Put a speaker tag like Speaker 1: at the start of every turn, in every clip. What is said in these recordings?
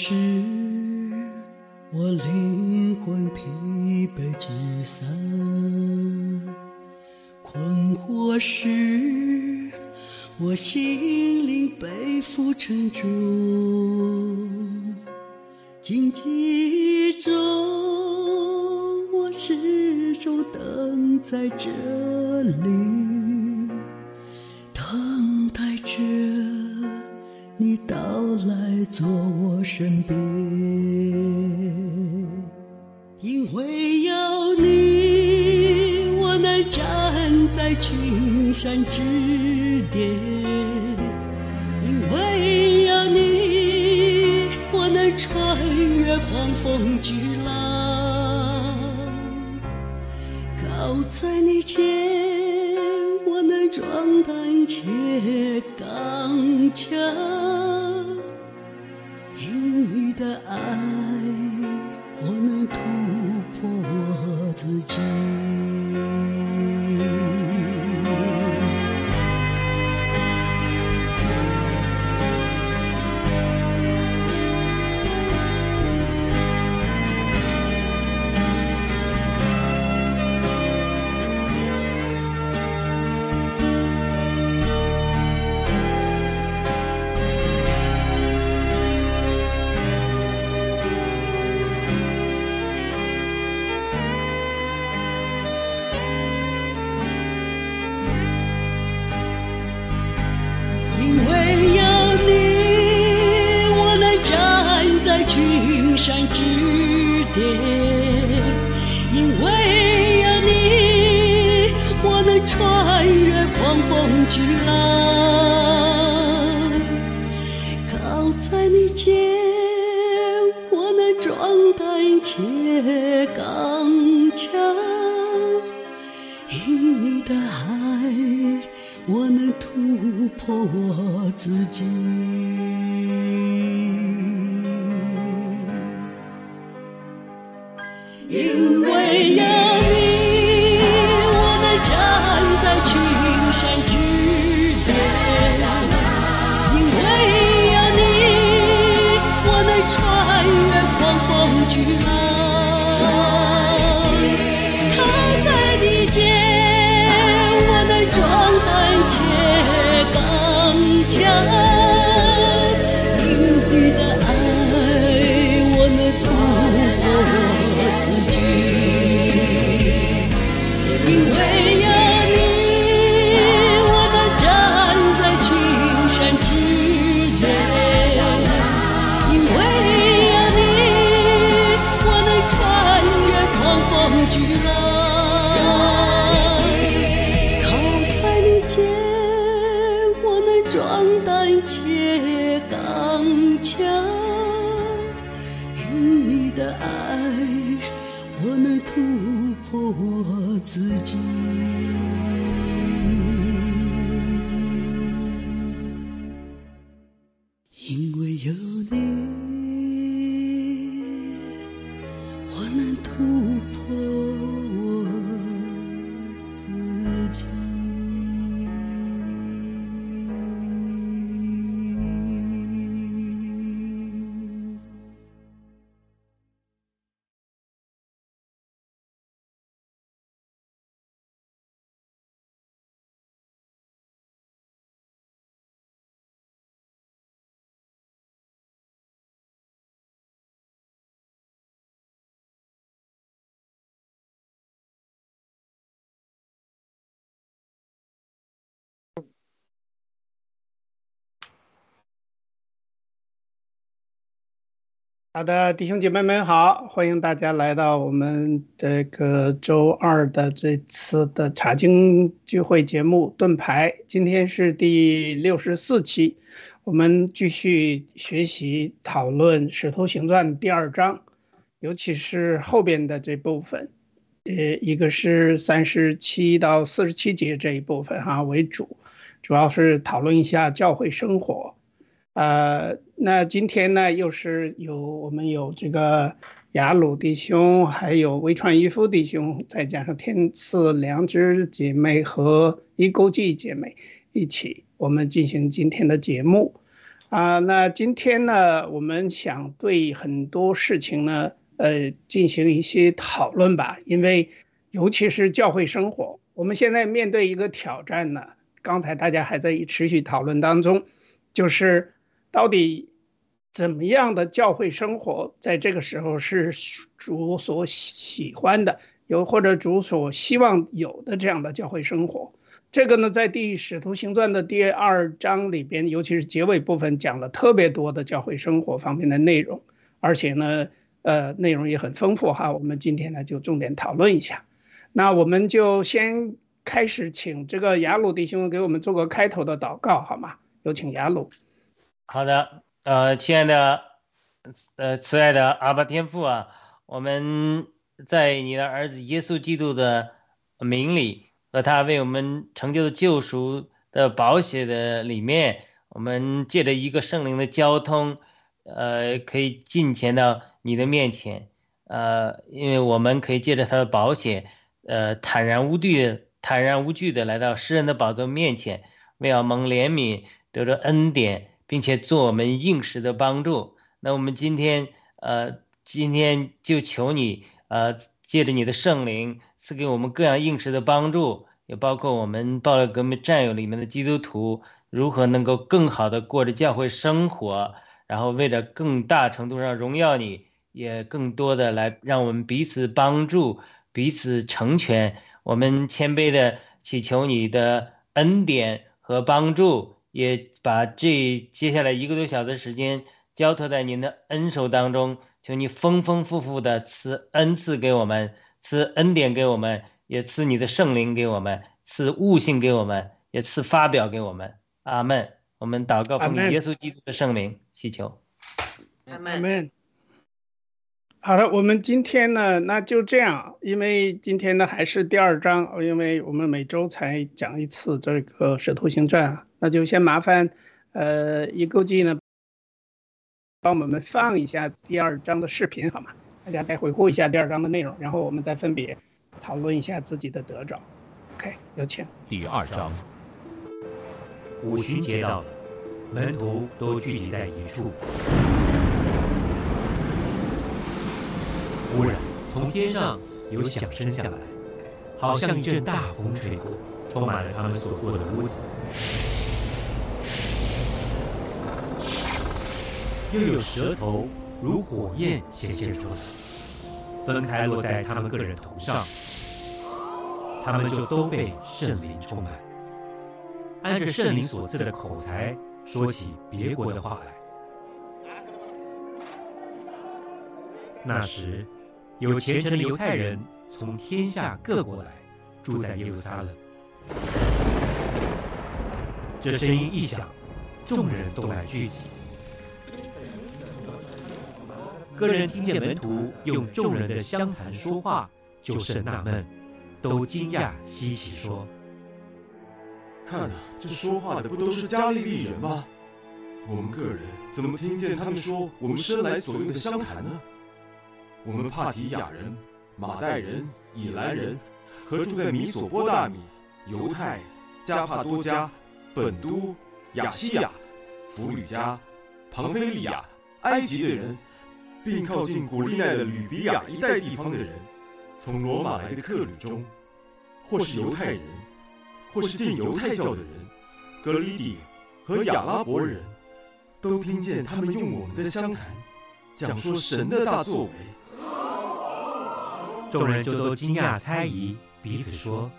Speaker 1: 是我灵魂疲惫沮丧，困惑时我心灵背负沉重，荆棘中我始终等在这里，浪。靠在你肩，我能壮胆且刚强。因你的爱，我能突破我自己。
Speaker 2: 好的，弟兄姐妹们好，欢迎大家来到我们这个周二的这次的查经聚会节目盾牌。今天是第六十四期，我们继续学习讨论《使徒行传》第二章，尤其是后边的这部分，呃，一个是三十七到四十七节这一部分哈为主，主要是讨论一下教会生活。呃，那今天呢，又是有我们有这个雅鲁弟兄，还有微川一夫弟兄，再加上天赐良知姐妹和一勾记姐妹一起，我们进行今天的节目。啊，那今天呢，我们想对很多事情呢，呃，进行一些讨论吧。因为，尤其是教会生活，我们现在面对一个挑战呢。刚才大家还在持续讨论当中，就是到底怎么样的教会生活，在这个时候是主所喜欢的，有或者主所希望有的这样的教会生活。这个呢，在《第使徒行传》的第二章里边，尤其是结尾部分，讲了特别多的教会生活方面的内容，而且呢，呃，内容也很丰富哈。我们今天呢，就重点讨论一下。那我们就先开始，请这个雅鲁弟兄给我们做个开头的祷告，好吗？有请雅鲁。
Speaker 3: 好的，呃，亲爱的，呃，慈爱的阿巴天父啊，我们在你的儿子耶稣基督的名里。和他为我们成就的救赎的保险的里面，我们借着一个圣灵的交通，呃，可以进前到你的面前，呃，因为我们可以借着他的保险，呃，坦然无惧、坦然无惧的来到诗人的宝座面前，为要蒙怜悯，得着恩典，并且做我们应时的帮助。那我们今天，呃，今天就求你，呃。借着你的圣灵赐给我们各样应时的帮助，也包括我们报了革命战友里面的基督徒如何能够更好的过着教会生活，然后为了更大程度上荣耀你，也更多的来让我们彼此帮助、彼此成全。我们谦卑的祈求你的恩典和帮助，也把这接下来一个多小时时间交托在您的恩手当中。求你丰丰富富的赐恩赐给我们，赐恩典给我们，也赐你的圣灵给我们，赐悟性给我们，也赐发表给我们。阿门。我们祷告奉耶稣基督的圣名祈求。
Speaker 2: 阿门。好的，我们今天呢，那就这样，因为今天呢还是第二章，因为我们每周才讲一次这个《使徒行传》，那就先麻烦，呃，一构记呢。帮我们放一下第二章的视频好吗？大家再回顾一下第二章的内容，然后我们再分别讨论一下自己的得着。OK，有请。
Speaker 4: 第二章，五旬节到了，门徒都聚集在一处。忽然，从天上有响声下来，好像一阵大风吹过，充满了他们所坐的屋子。又有舌头如火焰显现出来，分开落在他们个人头上，他们就都被圣灵充满，按着圣灵所赐的口才说起别国的话来。那时，有虔诚的犹太人从天下各国来，住在耶路撒冷。这声音一响，众人都来聚集。个人听见门徒用众人的相谈说话，就甚纳闷，都惊讶稀奇，说：“
Speaker 5: 看啊，这说话的不都是加利利人吗？我们个人怎么听见他们说我们生来所用的相谈呢？我们帕提亚人、马代人、以兰人，和住在米索波大米、犹太、加帕多加、本都、亚西亚、弗吕加、庞菲利亚、埃及的人。”并靠近古利奈的吕比亚一带地方的人，从罗马来的客旅中，或是犹太人，或是进犹太教的人，格里底和亚拉伯人，都听见他们用我们的相谈，讲说神的大作为。
Speaker 4: 众人就都惊讶猜疑，彼此说：“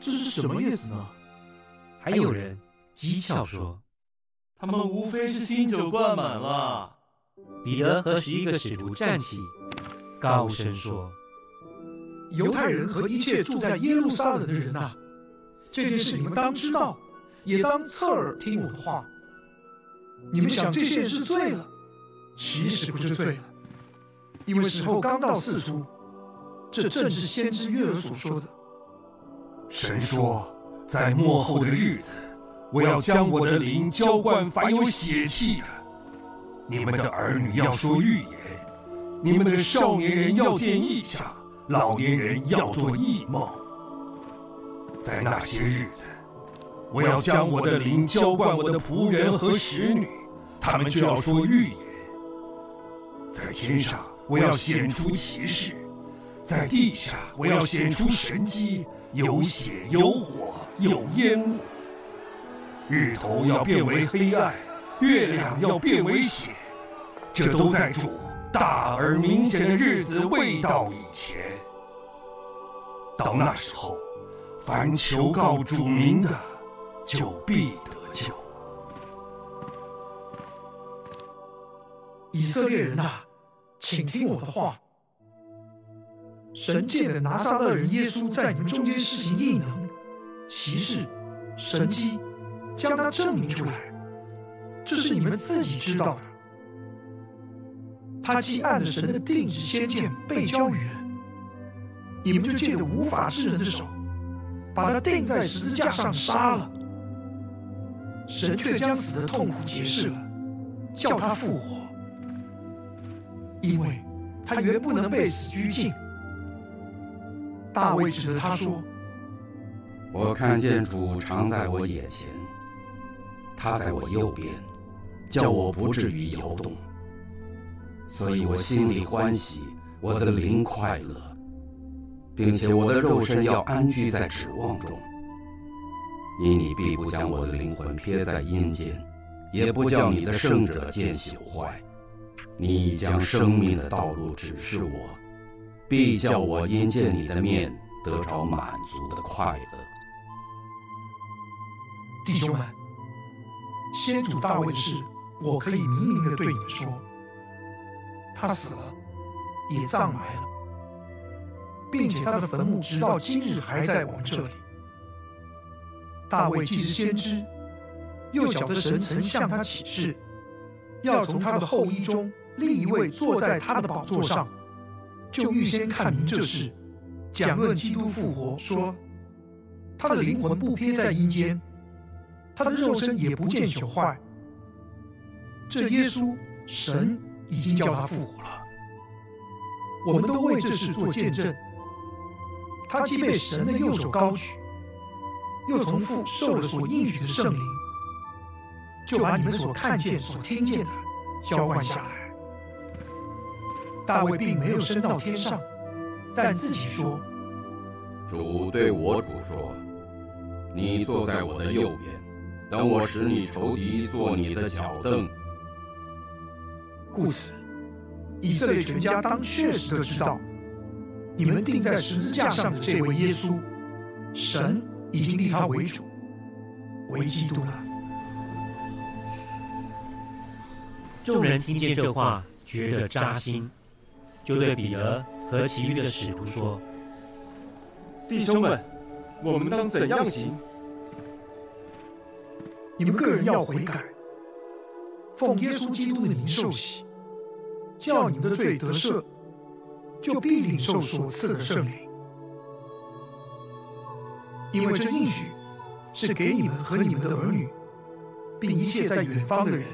Speaker 6: 这是什么意思呢？”
Speaker 4: 还有人讥诮说：“
Speaker 6: 他们无非是新酒灌满了。”
Speaker 4: 彼得和十一个使徒站起，高声说：“
Speaker 6: 犹太人和一切住在耶路撒冷的人呐，这件事你们当知道，也当侧耳听我的话。你们想这些人是醉了，其实不是醉了，因为时候刚到四出。这正是先知约尔所说的。
Speaker 7: 神说，在末后的日子，我要将我的灵浇灌凡有血气的。”你们的儿女要说预言，你们的少年人要见异象，老年人要做异梦。在那些日子，我要将我的灵浇灌我的仆人和使女，他们就要说预言。在天上，我要显出奇事；在地下，我要显出神迹，有血有火有烟雾。日头要变为黑暗，月亮要变为血，这都在主大而明显的日子未到以前。到那时候，凡求告主名的，就必得救。
Speaker 6: 以色列人呐、请听我的话。神界的拿撒勒人耶稣在你们中间施行异能、奇事、神迹，将他证明出来，这是你们自己知道的。他既按着神的定旨先见被交于人，你们就借着无法之人的手，把他钉在十字架上杀了。神却将死的痛苦解释了，叫他复活。因为他原不能被死拘禁。大卫指着他说
Speaker 8: 我看见主常在我眼前，他在我右边，叫我不至于摇动。所以我心里欢喜，我的灵快乐，并且我的肉身要安居在指望中。因你必不将我的灵魂撇在阴间，也不叫你的圣者见朽坏。你已将生命的道路指示我，必叫我因见你的面得着满足的快乐。
Speaker 6: 弟兄们，先主大卫的事，我可以明明的对你们说：他死了，也葬埋了，并且他的坟墓直到今日还在我们这里。大卫既是先知，又晓得神曾向他启示，要从他的后裔中立一位坐在他的宝座上，就预先看明这事，讲论基督复活，说他的灵魂不撇在阴间。他的肉身也不见朽坏。这耶稣，神已经叫他复活了。我们都为这事做见证。他既被神的右手高举，又从父受了所应许的圣灵，就把你们所看见、所听见的浇灌下来。大卫并没有升到天上，但自己说：“
Speaker 8: 主对我主说：你坐在我的右边。”等我使你仇敌做你的脚凳。
Speaker 6: 故此，以色列全家当确实的知道，你们钉在十字架上的这位耶稣，神已经立他为主，为基督了。
Speaker 4: 众人听见这话，觉得扎心，就对彼得和其余的使徒说：“
Speaker 5: 弟兄们，我们当怎样行？”
Speaker 6: 你们个人要悔改，奉耶稣基督的名受洗，叫你们的罪得赦，就必领受所赐的圣灵。因为这应许是给你们和你们的儿女，并一切在远方的人，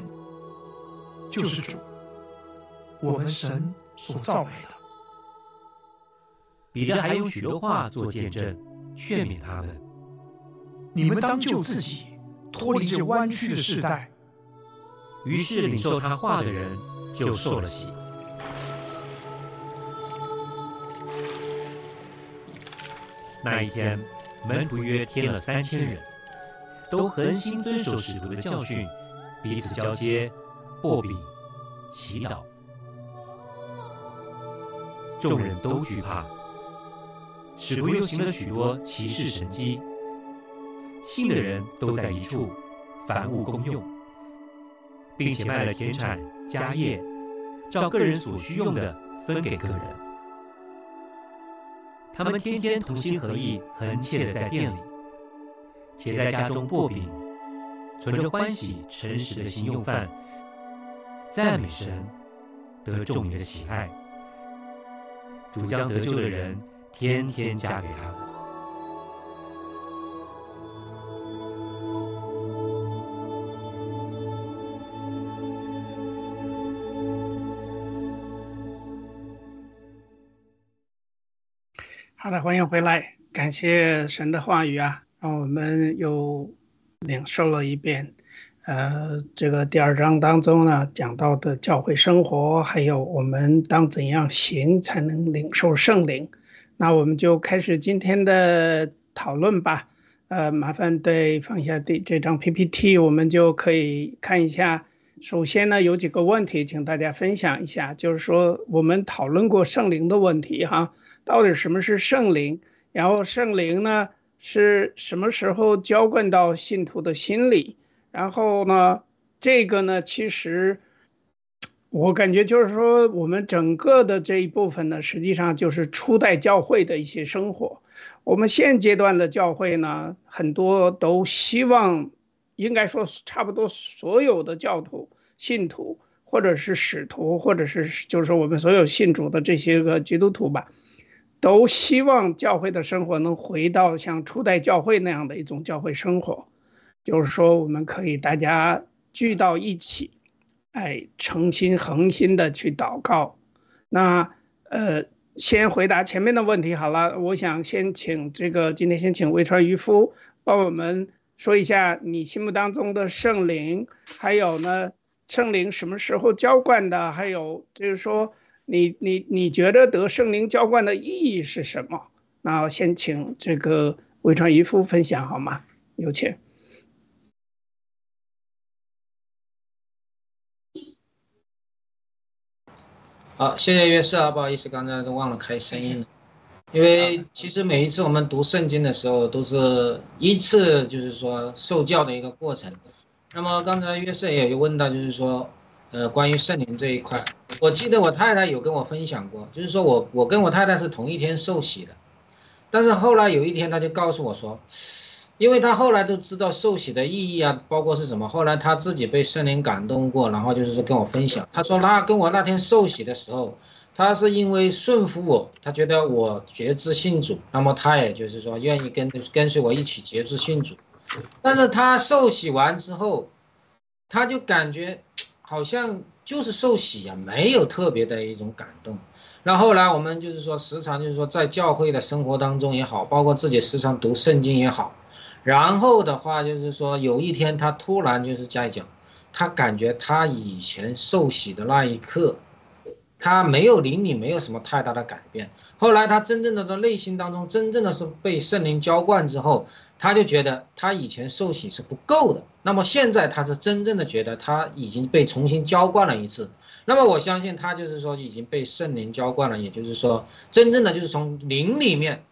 Speaker 6: 就是主，我们神所造来的。
Speaker 4: 彼得还有许多话做见证，劝勉他们：
Speaker 6: 你们当救自己。脱离这弯曲的时代，
Speaker 4: 于是领受他话的人就受了洗。那一天，门徒约添了三千人，都恒心遵守使徒的教训，彼此交接、擘饼、祈祷。众人都惧怕，使徒又行了许多奇事神迹。信的人都在一处，凡物公用，并且卖了田产家业，照个人所需用的分给个人。他们天天同心合意，恒切的在店里，且在家中擘饼，存着欢喜诚实的心用饭，赞美神，得众民的喜爱。主将得救的人天天嫁给他们。
Speaker 2: 好的，欢迎回来，感谢神的话语啊，让我们又领受了一遍。呃，这个第二章当中呢，讲到的教会生活，还有我们当怎样行才能领受圣灵。那我们就开始今天的讨论吧。呃，麻烦对放下这这张 PPT，我们就可以看一下。首先呢，有几个问题，请大家分享一下。就是说，我们讨论过圣灵的问题，哈，到底什么是圣灵？然后圣灵呢，是什么时候浇灌到信徒的心里？然后呢，这个呢，其实我感觉就是说，我们整个的这一部分呢，实际上就是初代教会的一些生活。我们现阶段的教会呢，很多都希望。应该说，差不多所有的教徒、信徒，或者是使徒，或者是就是说我们所有信主的这些个基督徒吧，都希望教会的生活能回到像初代教会那样的一种教会生活，就是说我们可以大家聚到一起，哎，诚心恒心的去祷告。那呃，先回答前面的问题好了。我想先请这个今天先请魏川渔夫帮我们。说一下你心目当中的圣灵，还有呢，圣灵什么时候浇灌的？还有就是说，你你你觉得得圣灵浇灌的意义是什么？那先请这个魏传一夫分享好吗？有请。
Speaker 9: 好，谢谢约瑟啊，不好意思，刚才都忘了开声音了。因为其实每一次我们读圣经的时候，都是一次就是说受教的一个过程。那么刚才约瑟也有问到，就是说，呃，关于圣灵这一块，我记得我太太有跟我分享过，就是说我我跟我太太是同一天受洗的，但是后来有一天她就告诉我说，因为他后来都知道受洗的意义啊，包括是什么，后来他自己被圣灵感动过，然后就是说跟我分享，他说那跟我那天受洗的时候。他是因为顺服我，他觉得我觉知信主，那么他也就是说愿意跟跟随我一起觉知信主。但是他受洗完之后，他就感觉好像就是受洗呀，没有特别的一种感动。那后来我们就是说时常就是说在教会的生活当中也好，包括自己时常读圣经也好，然后的话就是说有一天他突然就是在讲，他感觉他以前受洗的那一刻。他没有灵里没有什么太大的改变。后来他真正的在内心当中，真正的是被圣灵浇灌之后，他就觉得他以前受洗是不够的。那么现在他是真正的觉得他已经被重新浇灌了一次。那么我相信他就是说已经被圣灵浇灌了，也就是说真正的就是从灵里面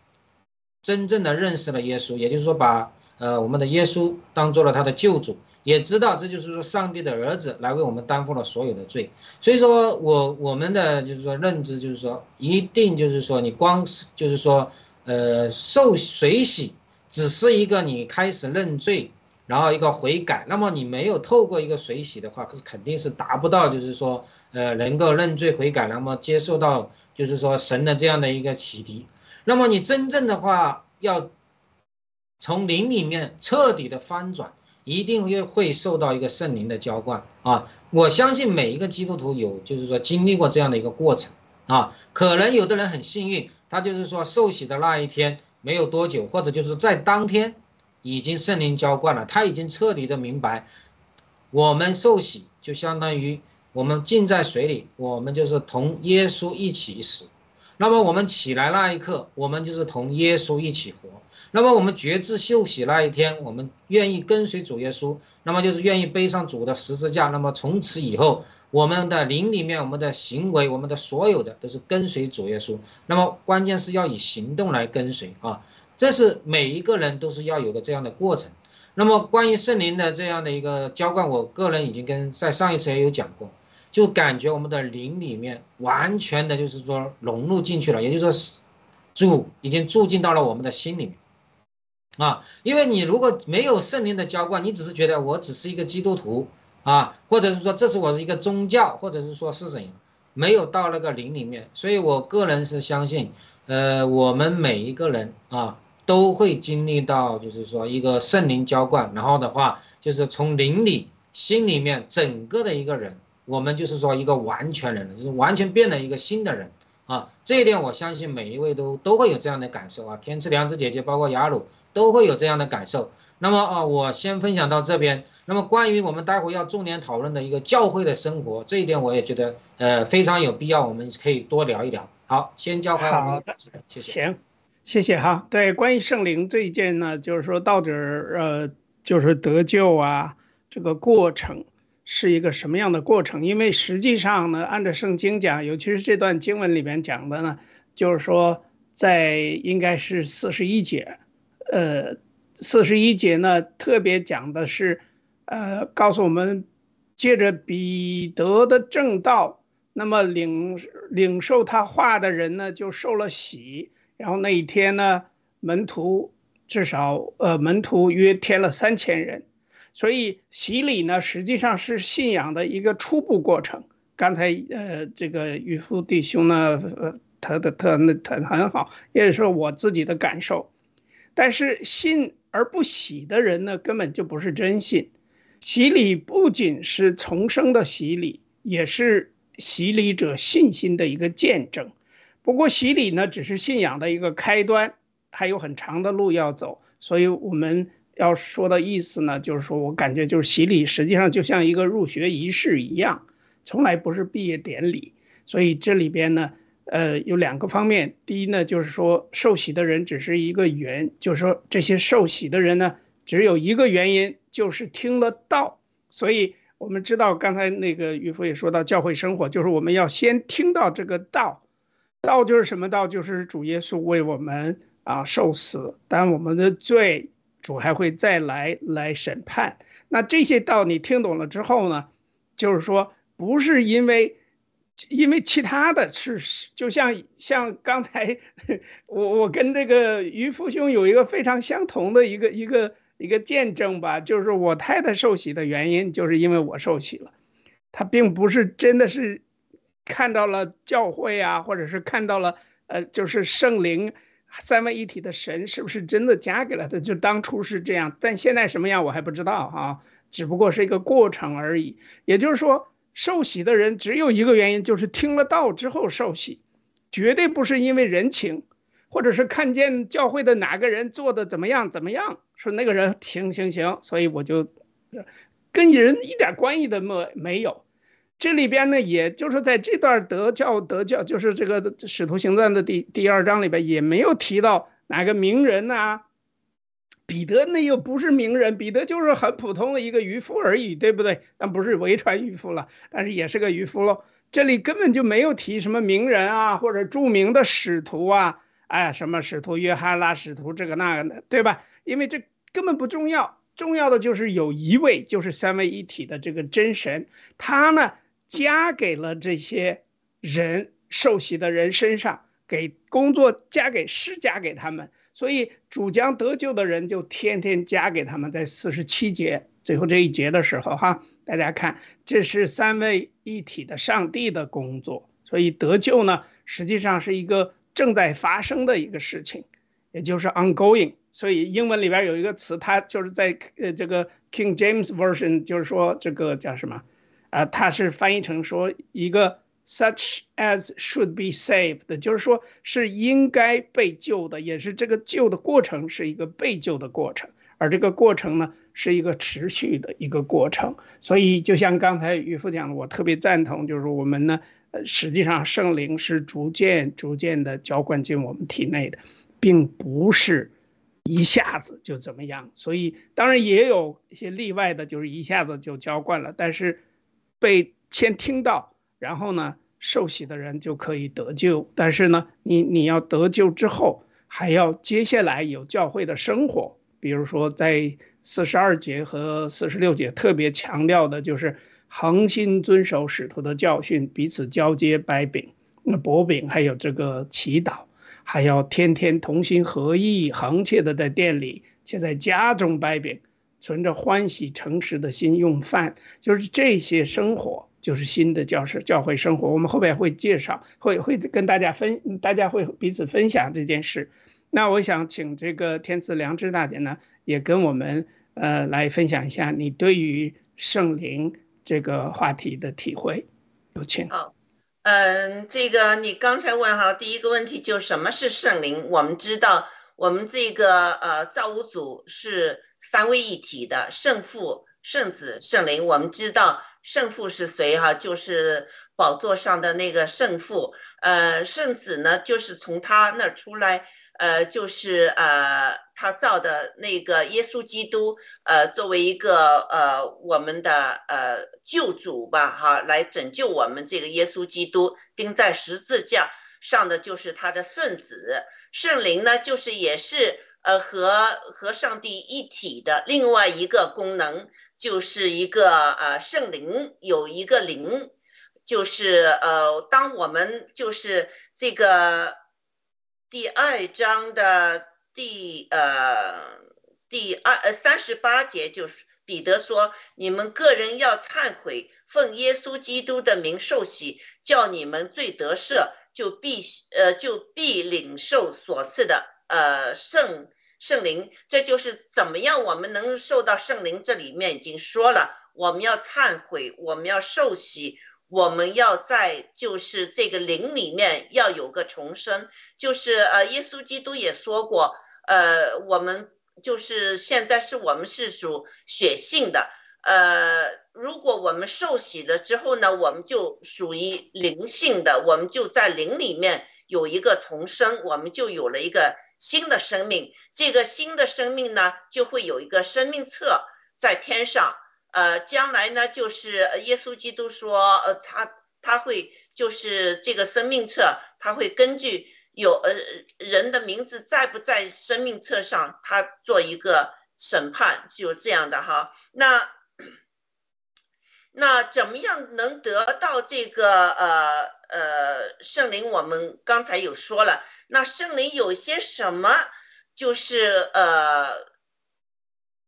Speaker 9: 真正的认识了耶稣，也就是说把呃我们的耶稣当做了他的救主。也知道这就是说上帝的儿子来为我们担负了所有的罪，所以说我我们的就是说认知就是说一定就是说你光是就是说呃受水洗只是一个你开始认罪，然后一个悔改，那么你没有透过一个水洗的话，可是肯定是达不到就是说呃能够认罪悔改，那么接受到就是说神的这样的一个启迪，那么你真正的话要从灵里面彻底的翻转。一定会会受到一个圣灵的浇灌啊！我相信每一个基督徒有，就是说经历过这样的一个过程啊。可能有的人很幸运，他就是说受洗的那一天没有多久，或者就是在当天已经圣灵浇灌了，他已经彻底的明白，我们受洗就相当于我们浸在水里，我们就是同耶稣一起死。那么我们起来那一刻，我们就是同耶稣一起活。那么我们觉知休息那一天，我们愿意跟随主耶稣，那么就是愿意背上主的十字架。那么从此以后，我们的灵里面，我们的行为，我们的所有的都是跟随主耶稣。那么关键是要以行动来跟随啊，这是每一个人都是要有个这样的过程。那么关于圣灵的这样的一个浇灌，我个人已经跟在上一次也有讲过，就感觉我们的灵里面完全的就是说融入进去了，也就是说主已经住进到了我们的心里面。啊，因为你如果没有圣灵的浇灌，你只是觉得我只是一个基督徒啊，或者是说这是我的一个宗教，或者是说是怎样，没有到那个灵里面，所以我个人是相信，呃，我们每一个人啊都会经历到，就是说一个圣灵浇灌，然后的话就是从灵里、心里面整个的一个人，我们就是说一个完全人，就是完全变了一个新的人啊，这一点我相信每一位都都会有这样的感受啊，天赐良知姐姐，包括雅鲁。都会有这样的感受。那么啊，我先分享到这边。那么关于我们待会要重点讨论的一个教会的生活，这一点我也觉得呃非常有必要，我们可以多聊一聊。好，先交还
Speaker 2: 好的，
Speaker 9: 谢谢。
Speaker 2: 行，谢谢哈。对，关于圣灵这一件呢，就是说到底儿呃，就是得救啊，这个过程是一个什么样的过程？因为实际上呢，按照圣经讲，尤其是这段经文里面讲的呢，就是说在应该是四十一节，呃，四十一节呢特别讲的是，呃，告诉我们借着彼得的正道。那么领领受他话的人呢，就受了洗。然后那一天呢，门徒至少呃门徒约添了三千人，所以洗礼呢实际上是信仰的一个初步过程。刚才呃这个渔夫弟兄呢，呃他的他那他很好，也是我自己的感受。但是信而不洗的人呢，根本就不是真信。洗礼不仅是重生的洗礼，也是。洗礼者信心的一个见证，不过洗礼呢只是信仰的一个开端，还有很长的路要走。所以我们要说的意思呢，就是说我感觉就是洗礼实际上就像一个入学仪式一样，从来不是毕业典礼。所以这里边呢，呃，有两个方面。第一呢，就是说受洗的人只是一个缘，就是说这些受洗的人呢，只有一个原因，就是听了道。所以。我们知道，刚才那个渔夫也说到教会生活，就是我们要先听到这个道，道就是什么道？就是主耶稣为我们啊受死，但我们的罪，主还会再来来审判。那这些道你听懂了之后呢，就是说不是因为，因为其他的是，就像像刚才我我跟这个渔夫兄有一个非常相同的一个一个。一个见证吧，就是我太太受洗的原因，就是因为我受洗了。她并不是真的是看到了教会啊，或者是看到了呃，就是圣灵三位一体的神是不是真的加给了她？就当初是这样，但现在什么样我还不知道啊，只不过是一个过程而已。也就是说，受洗的人只有一个原因，就是听了道之后受洗，绝对不是因为人情。或者是看见教会的哪个人做的怎么样怎么样，说那个人行行行，所以我就跟人一点关系都没没有。这里边呢，也就是在这段德教德教，就是这个使徒行传的第第二章里边也没有提到哪个名人呐。彼得那又不是名人，彼得就是很普通的一个渔夫而已，对不对？但不是维传渔夫了，但是也是个渔夫喽。这里根本就没有提什么名人啊，或者著名的使徒啊。哎，什么使徒约翰啦，使徒这个那个的，对吧？因为这根本不重要，重要的就是有一位，就是三位一体的这个真神，他呢加给了这些人受洗的人身上，给工作加给施加给他们，所以主将得救的人就天天加给他们。在四十七节最后这一节的时候，哈，大家看，这是三位一体的上帝的工作，所以得救呢，实际上是一个。正在发生的一个事情，也就是 ongoing。所以英文里边有一个词，它就是在呃这个 King James Version，就是说这个叫什么？啊，它是翻译成说一个 such as should be saved，就是说是应该被救的，也是这个救的过程是一个被救的过程，而这个过程呢是一个持续的一个过程。所以就像刚才渔夫讲的，我特别赞同，就是我们呢。呃，实际上圣灵是逐渐、逐渐的浇灌进我们体内的，并不是一下子就怎么样。所以当然也有一些例外的，就是一下子就浇灌了。但是被先听到，然后呢受洗的人就可以得救。但是呢，你你要得救之后，还要接下来有教会的生活。比如说在四十二节和四十六节特别强调的就是。恒心遵守使徒的教训，彼此交接掰饼、那薄饼，还有这个祈祷，还要天天同心合意、恒切的在店里，且在家中掰饼，存着欢喜诚实的心用饭，就是这些生活，就是新的教师教会生活。我们后边会介绍，会会跟大家分，大家会彼此分享这件事。那我想请这个天赐良知大姐呢，也跟我们呃来分享一下你对于圣灵。这个话题的体会，有请。
Speaker 10: 好，嗯，这个你刚才问哈，第一个问题就什么是圣灵？我们知道，我们这个呃造物主是三位一体的圣父、圣子、圣灵。我们知道圣父是谁哈？就是宝座上的那个圣父。呃，圣子呢，就是从他那儿出来。呃，就是呃，他造的那个耶稣基督，呃，作为一个呃我们的呃救主吧，哈，来拯救我们这个耶稣基督钉在十字架上的就是他的圣子，圣灵呢，就是也是呃和和上帝一体的另外一个功能，就是一个呃圣灵有一个灵，就是呃当我们就是这个。第二章的第呃第二呃三十八节就是彼得说：“你们个人要忏悔，奉耶稣基督的名受洗，叫你们罪得赦，就必呃就必领受所赐的呃圣圣灵。这就是怎么样我们能受到圣灵？这里面已经说了，我们要忏悔，我们要受洗。”我们要在就是这个灵里面要有个重生，就是呃，耶稣基督也说过，呃，我们就是现在是我们是属血性的，呃，如果我们受洗了之后呢，我们就属于灵性的，我们就在灵里面有一个重生，我们就有了一个新的生命，这个新的生命呢，就会有一个生命册在天上。呃，将来呢，就是耶稣基督说，呃，他他会就是这个生命册，他会根据有呃人的名字在不在生命册上，他做一个审判，就这样的哈。那那怎么样能得到这个呃呃圣灵？我们刚才有说了，那圣灵有些什么？就是呃。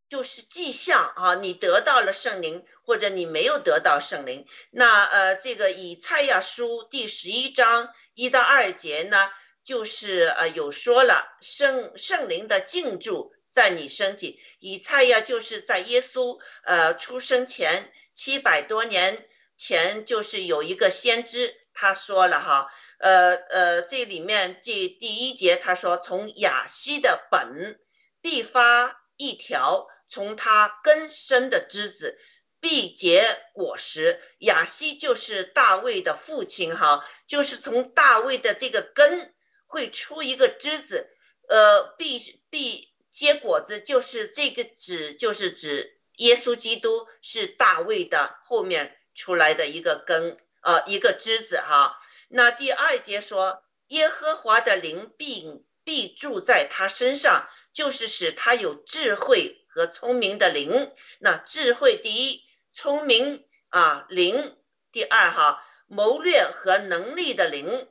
Speaker 10: 就是迹象啊，你得到了圣灵，或者你没有得到圣灵。那呃，这个以赛亚书第十一章一到二节呢，就是呃有说了圣圣灵的进驻在你身体。以赛亚就是在耶稣呃出生前七百多年前，就是有一个先知他说了哈，呃呃，这里面这第一节他说，从雅西的本必发一条。从他根生的枝子必结果实。雅西就是大卫的父亲，哈，就是从大卫的这个根会出一个枝子，呃，必必结果子，就是这个指，就是指耶稣基督是大卫的后面出来的一个根，呃，一个枝子，哈。那第二节说，耶和华的灵必必住在他身上，就是使他有智慧。和聪明的灵，那智慧第一，聪明啊灵第二哈，谋略和能力的灵，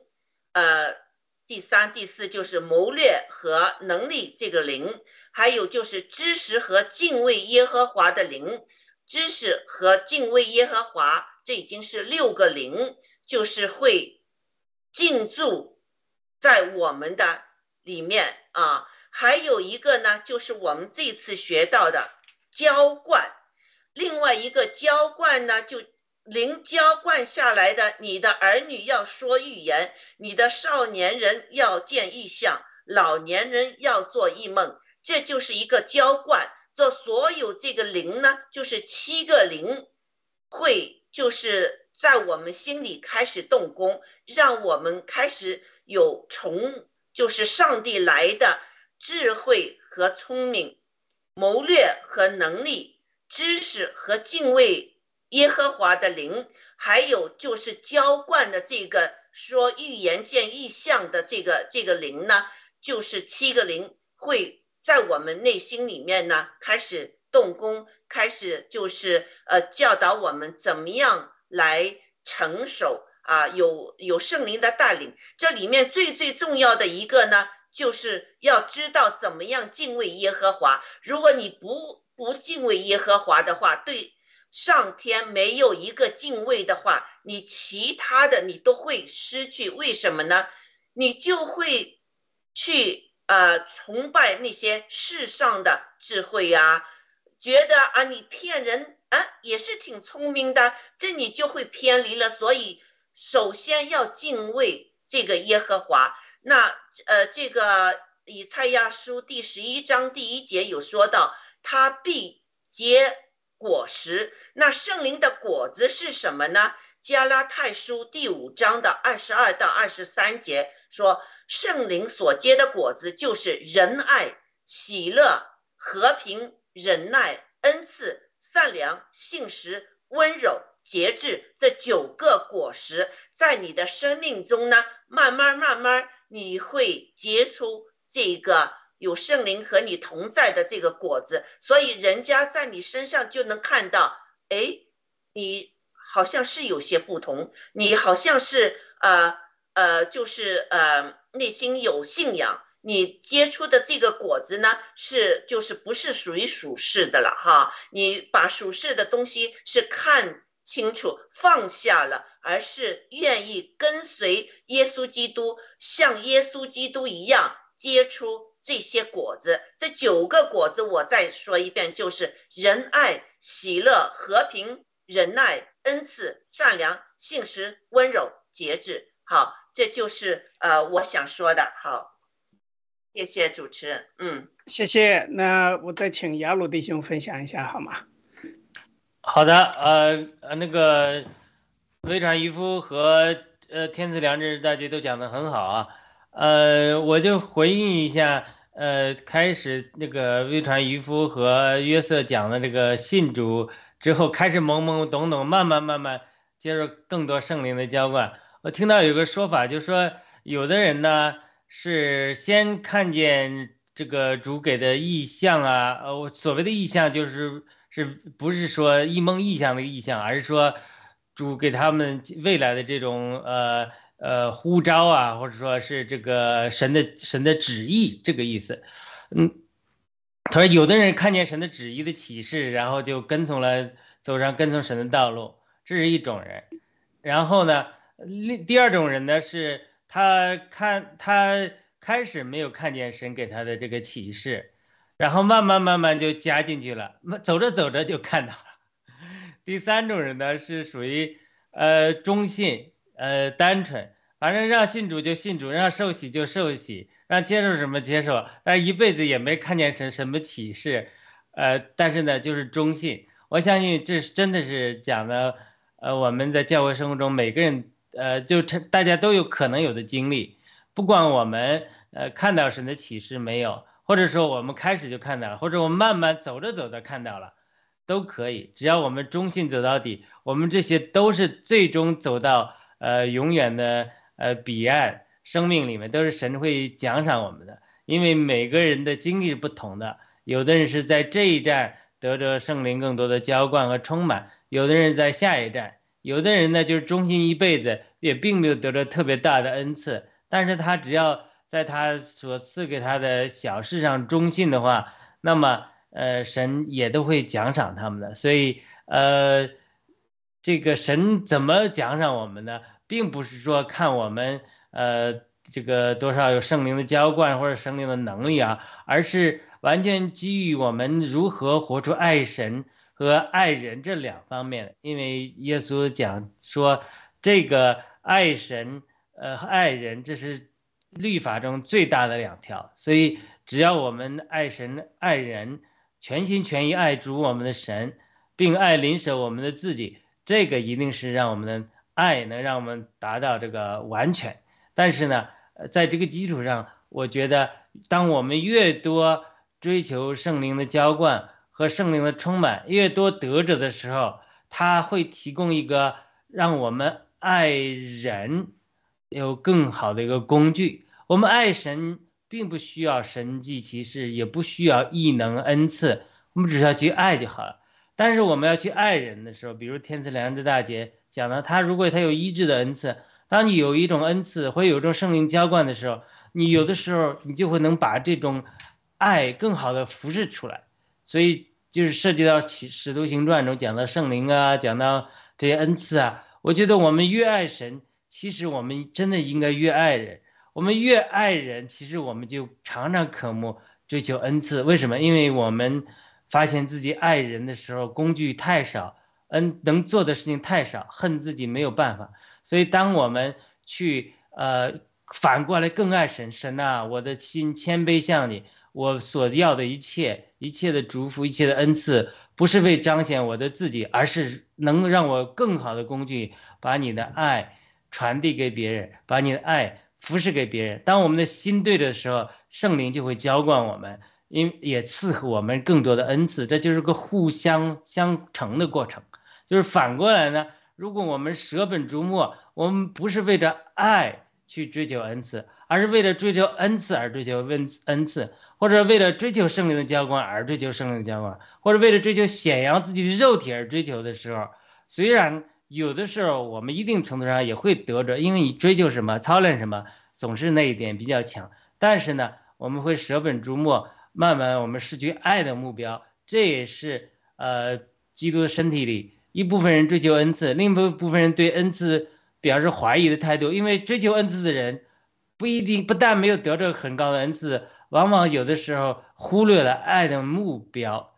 Speaker 10: 呃，第三第四就是谋略和能力这个灵，还有就是知识和敬畏耶和华的灵，知识和敬畏耶和华，这已经是六个零，就是会进驻在我们的里面啊。还有一个呢，就是我们这次学到的浇灌，另外一个浇灌呢，就零浇灌下来的，你的儿女要说预言，你的少年人要见异象，老年人要做异梦，这就是一个浇灌。这所有这个零呢，就是七个零，会就是在我们心里开始动工，让我们开始有从就是上帝来的。智慧和聪明，谋略和能力，知识和敬畏耶和华的灵，还有就是浇灌的这个说预言见异象的这个这个灵呢，就是七个灵会在我们内心里面呢开始动工，开始就是呃教导我们怎么样来成熟啊，有有圣灵的带领，这里面最最重要的一个呢。就是要知道怎么样敬畏耶和华。如果你不不敬畏耶和华的话，对上天没有一个敬畏的话，你其他的你都会失去。为什么呢？你就会去呃崇拜那些世上的智慧呀，觉得啊你骗人啊也是挺聪明的，这你就会偏离了。所以首先要敬畏这个耶和华。那呃，这个以赛亚书第十一章第一节有说到，他必结果实。那圣灵的果子是什么呢？加拉太书第五章的二十二到二十三节说，圣灵所结的果子就是仁爱、喜乐、和平、忍耐、恩赐、善良、信实、温柔、节制这九个果实，在你的生命中呢，慢慢慢慢，你会结出这个有圣灵和你同在的这个果子，所以人家在你身上就能看到，哎，你好像是有些不同，你好像是呃呃，就是呃内心有信仰，你结出的这个果子呢，是就是不是属于属世的了哈，你把属世的东西是看清楚放下了，而是愿意跟随耶稣基督，像耶稣基督一样结出这些果子。这九个果子，我再说一遍，就是仁爱、喜乐、和平、忍耐。恩赐、善良、信实、温柔、节制，好，这就是呃我想说的。好，谢谢主持人，嗯，
Speaker 2: 谢谢。那我再请雅鲁弟兄分享一下好吗？
Speaker 3: 好的，呃呃，那个微传渔夫和呃天赐良知大家都讲的很好啊，呃，我就回应一下，呃，开始那个微传渔夫和约瑟讲的这个信主。之后开始懵懵懂懂，慢慢慢慢接受更多圣灵的浇灌。我听到有个说法，就是说有的人呢是先看见这个主给的意象啊，呃，所谓的意象就是是不是说一蒙意象的意象，而是说主给他们未来的这种呃呃呼召啊，或者说是这个神的神的旨意这个意思，嗯。他说：“有的人看见神的旨意的启示，然后就跟从了，走上跟从神的道路，这是一种人。然后呢，另第二种人呢，是他看他开始没有看见神给他的这个启示，然后慢慢慢慢就加进去了，走着走着就看到了。第三种人呢，是属于呃中信，呃单纯，反正让信主就信主，让受洗就受洗。”让接受什么接受，但一辈子也没看见什什么启示，呃，但是呢，就是忠信。我相信这是真的是讲的，呃，我们在教会生活中每个人，呃，就成大家都有可能有的经历，不管我们呃看到神的启示没有，或者说我们开始就看到了，或者我们慢慢走着走着看到了，都可以，只要我们忠信走到底，我们这些都是最终走到呃永远的呃彼岸。生命里面都是神会奖赏我们的，因为每个人的经历是不同的。有的人是在这一站得着圣灵更多的浇灌和充满，有的人在下一站，有的人呢就是忠心一辈子，也并没有得着特别大的恩赐。但是他只要在他所赐给他的小事上忠信的话，那么呃神也都会奖赏他们的。所以呃这个神怎么奖赏我们呢？并不是说看我们。呃，这个多少有圣灵的浇灌或者圣灵的能力啊，而是完全基于我们如何活出爱神和爱人这两方面。因为耶稣讲说，这个爱神呃爱人，这是律法中最大的两条。所以只要我们爱神爱人，全心全意爱主我们的神，并爱邻舍我们的自己，这个一定是让我们的爱能让我们达到这个完全。但是呢，在这个基础上，我觉得，当我们越多追求圣灵的浇灌和圣灵的充满，越多得着的时候，他会提供一个让我们爱人有更好的一个工具。我们爱神，并不需要神迹奇事，也不需要异能恩赐，我们只需要去爱就好了。但是我们要去爱人的时候，比如天赐良知大姐讲的，他如果他有医治的恩赐。当你有一种恩赐，或有一种圣灵浇灌的时候，你有的时候你就会能把这种爱更好的服侍出来。所以就是涉及到《使徒行传》中讲到圣灵啊，讲到这些恩赐啊。我觉得我们越爱神，其实我们真的应该越爱人。我们越爱人，其实我们就常常渴慕追求恩赐。为什么？因为我们发现自己爱人的时候工具太少，恩能做的事情太少，恨自己没有办法。所以，当我们去呃反过来更爱神，神呐，我的心谦卑向你，我所要的一切，一切的祝福，一切的恩赐，不是为彰显我的自己，而是能让我更好的工具，把你的爱传递给别人，把你的爱服侍给别人。当我们的心对的时候，圣灵就会浇灌我们，因也赐予我们更多的恩赐。这就是个互相相成的过程。就是反过来呢，如果我们舍本逐末，我们不是为着爱去追求恩赐，而是为了追求恩赐而追求恩恩赐，或者为了追求圣灵的浇灌而追求圣灵的浇灌，或者为了追求显扬自己的肉体而追求的时候，虽然有的时候我们一定程度上也会得着，因为你追求什么、操练什么，总是那一点比较强。但是呢，我们会舍本逐末，慢慢我们失去爱的目标，这也是呃基督的身体里。一部分人追求恩赐，另一部分人对恩赐表示怀疑的态度。因为追求恩赐的人，不一定不但没有得着很高的恩赐，往往有的时候忽略了爱的目标。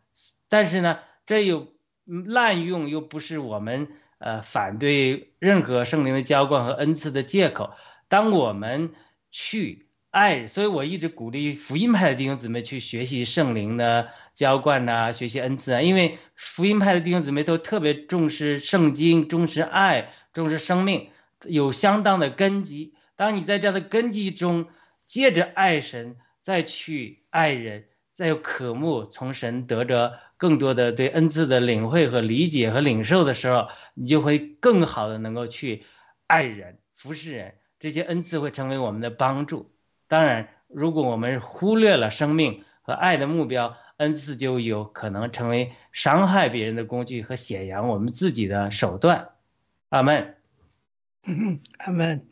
Speaker 3: 但是呢，这又滥用又不是我们呃反对任何圣灵的浇灌和恩赐的借口。当我们去爱，所以我一直鼓励福音派的弟兄姊妹去学习圣灵的。浇灌呐，学习恩赐啊，因为福音派的弟兄姊妹都特别重视圣经，重视爱，重视生命，有相当的根基。当你在这样的根基中，借着爱神再去爱人，再有渴慕从神得着更多的对恩赐的领会和理解和领受的时候，你就会更好的能够去爱人、服侍人。这些恩赐会成为我们的帮助。当然，如果我们忽略了生命和爱的目标，恩赐就有可能成为伤害别人的工具和显扬我们自己的手段。阿门。
Speaker 2: 阿门。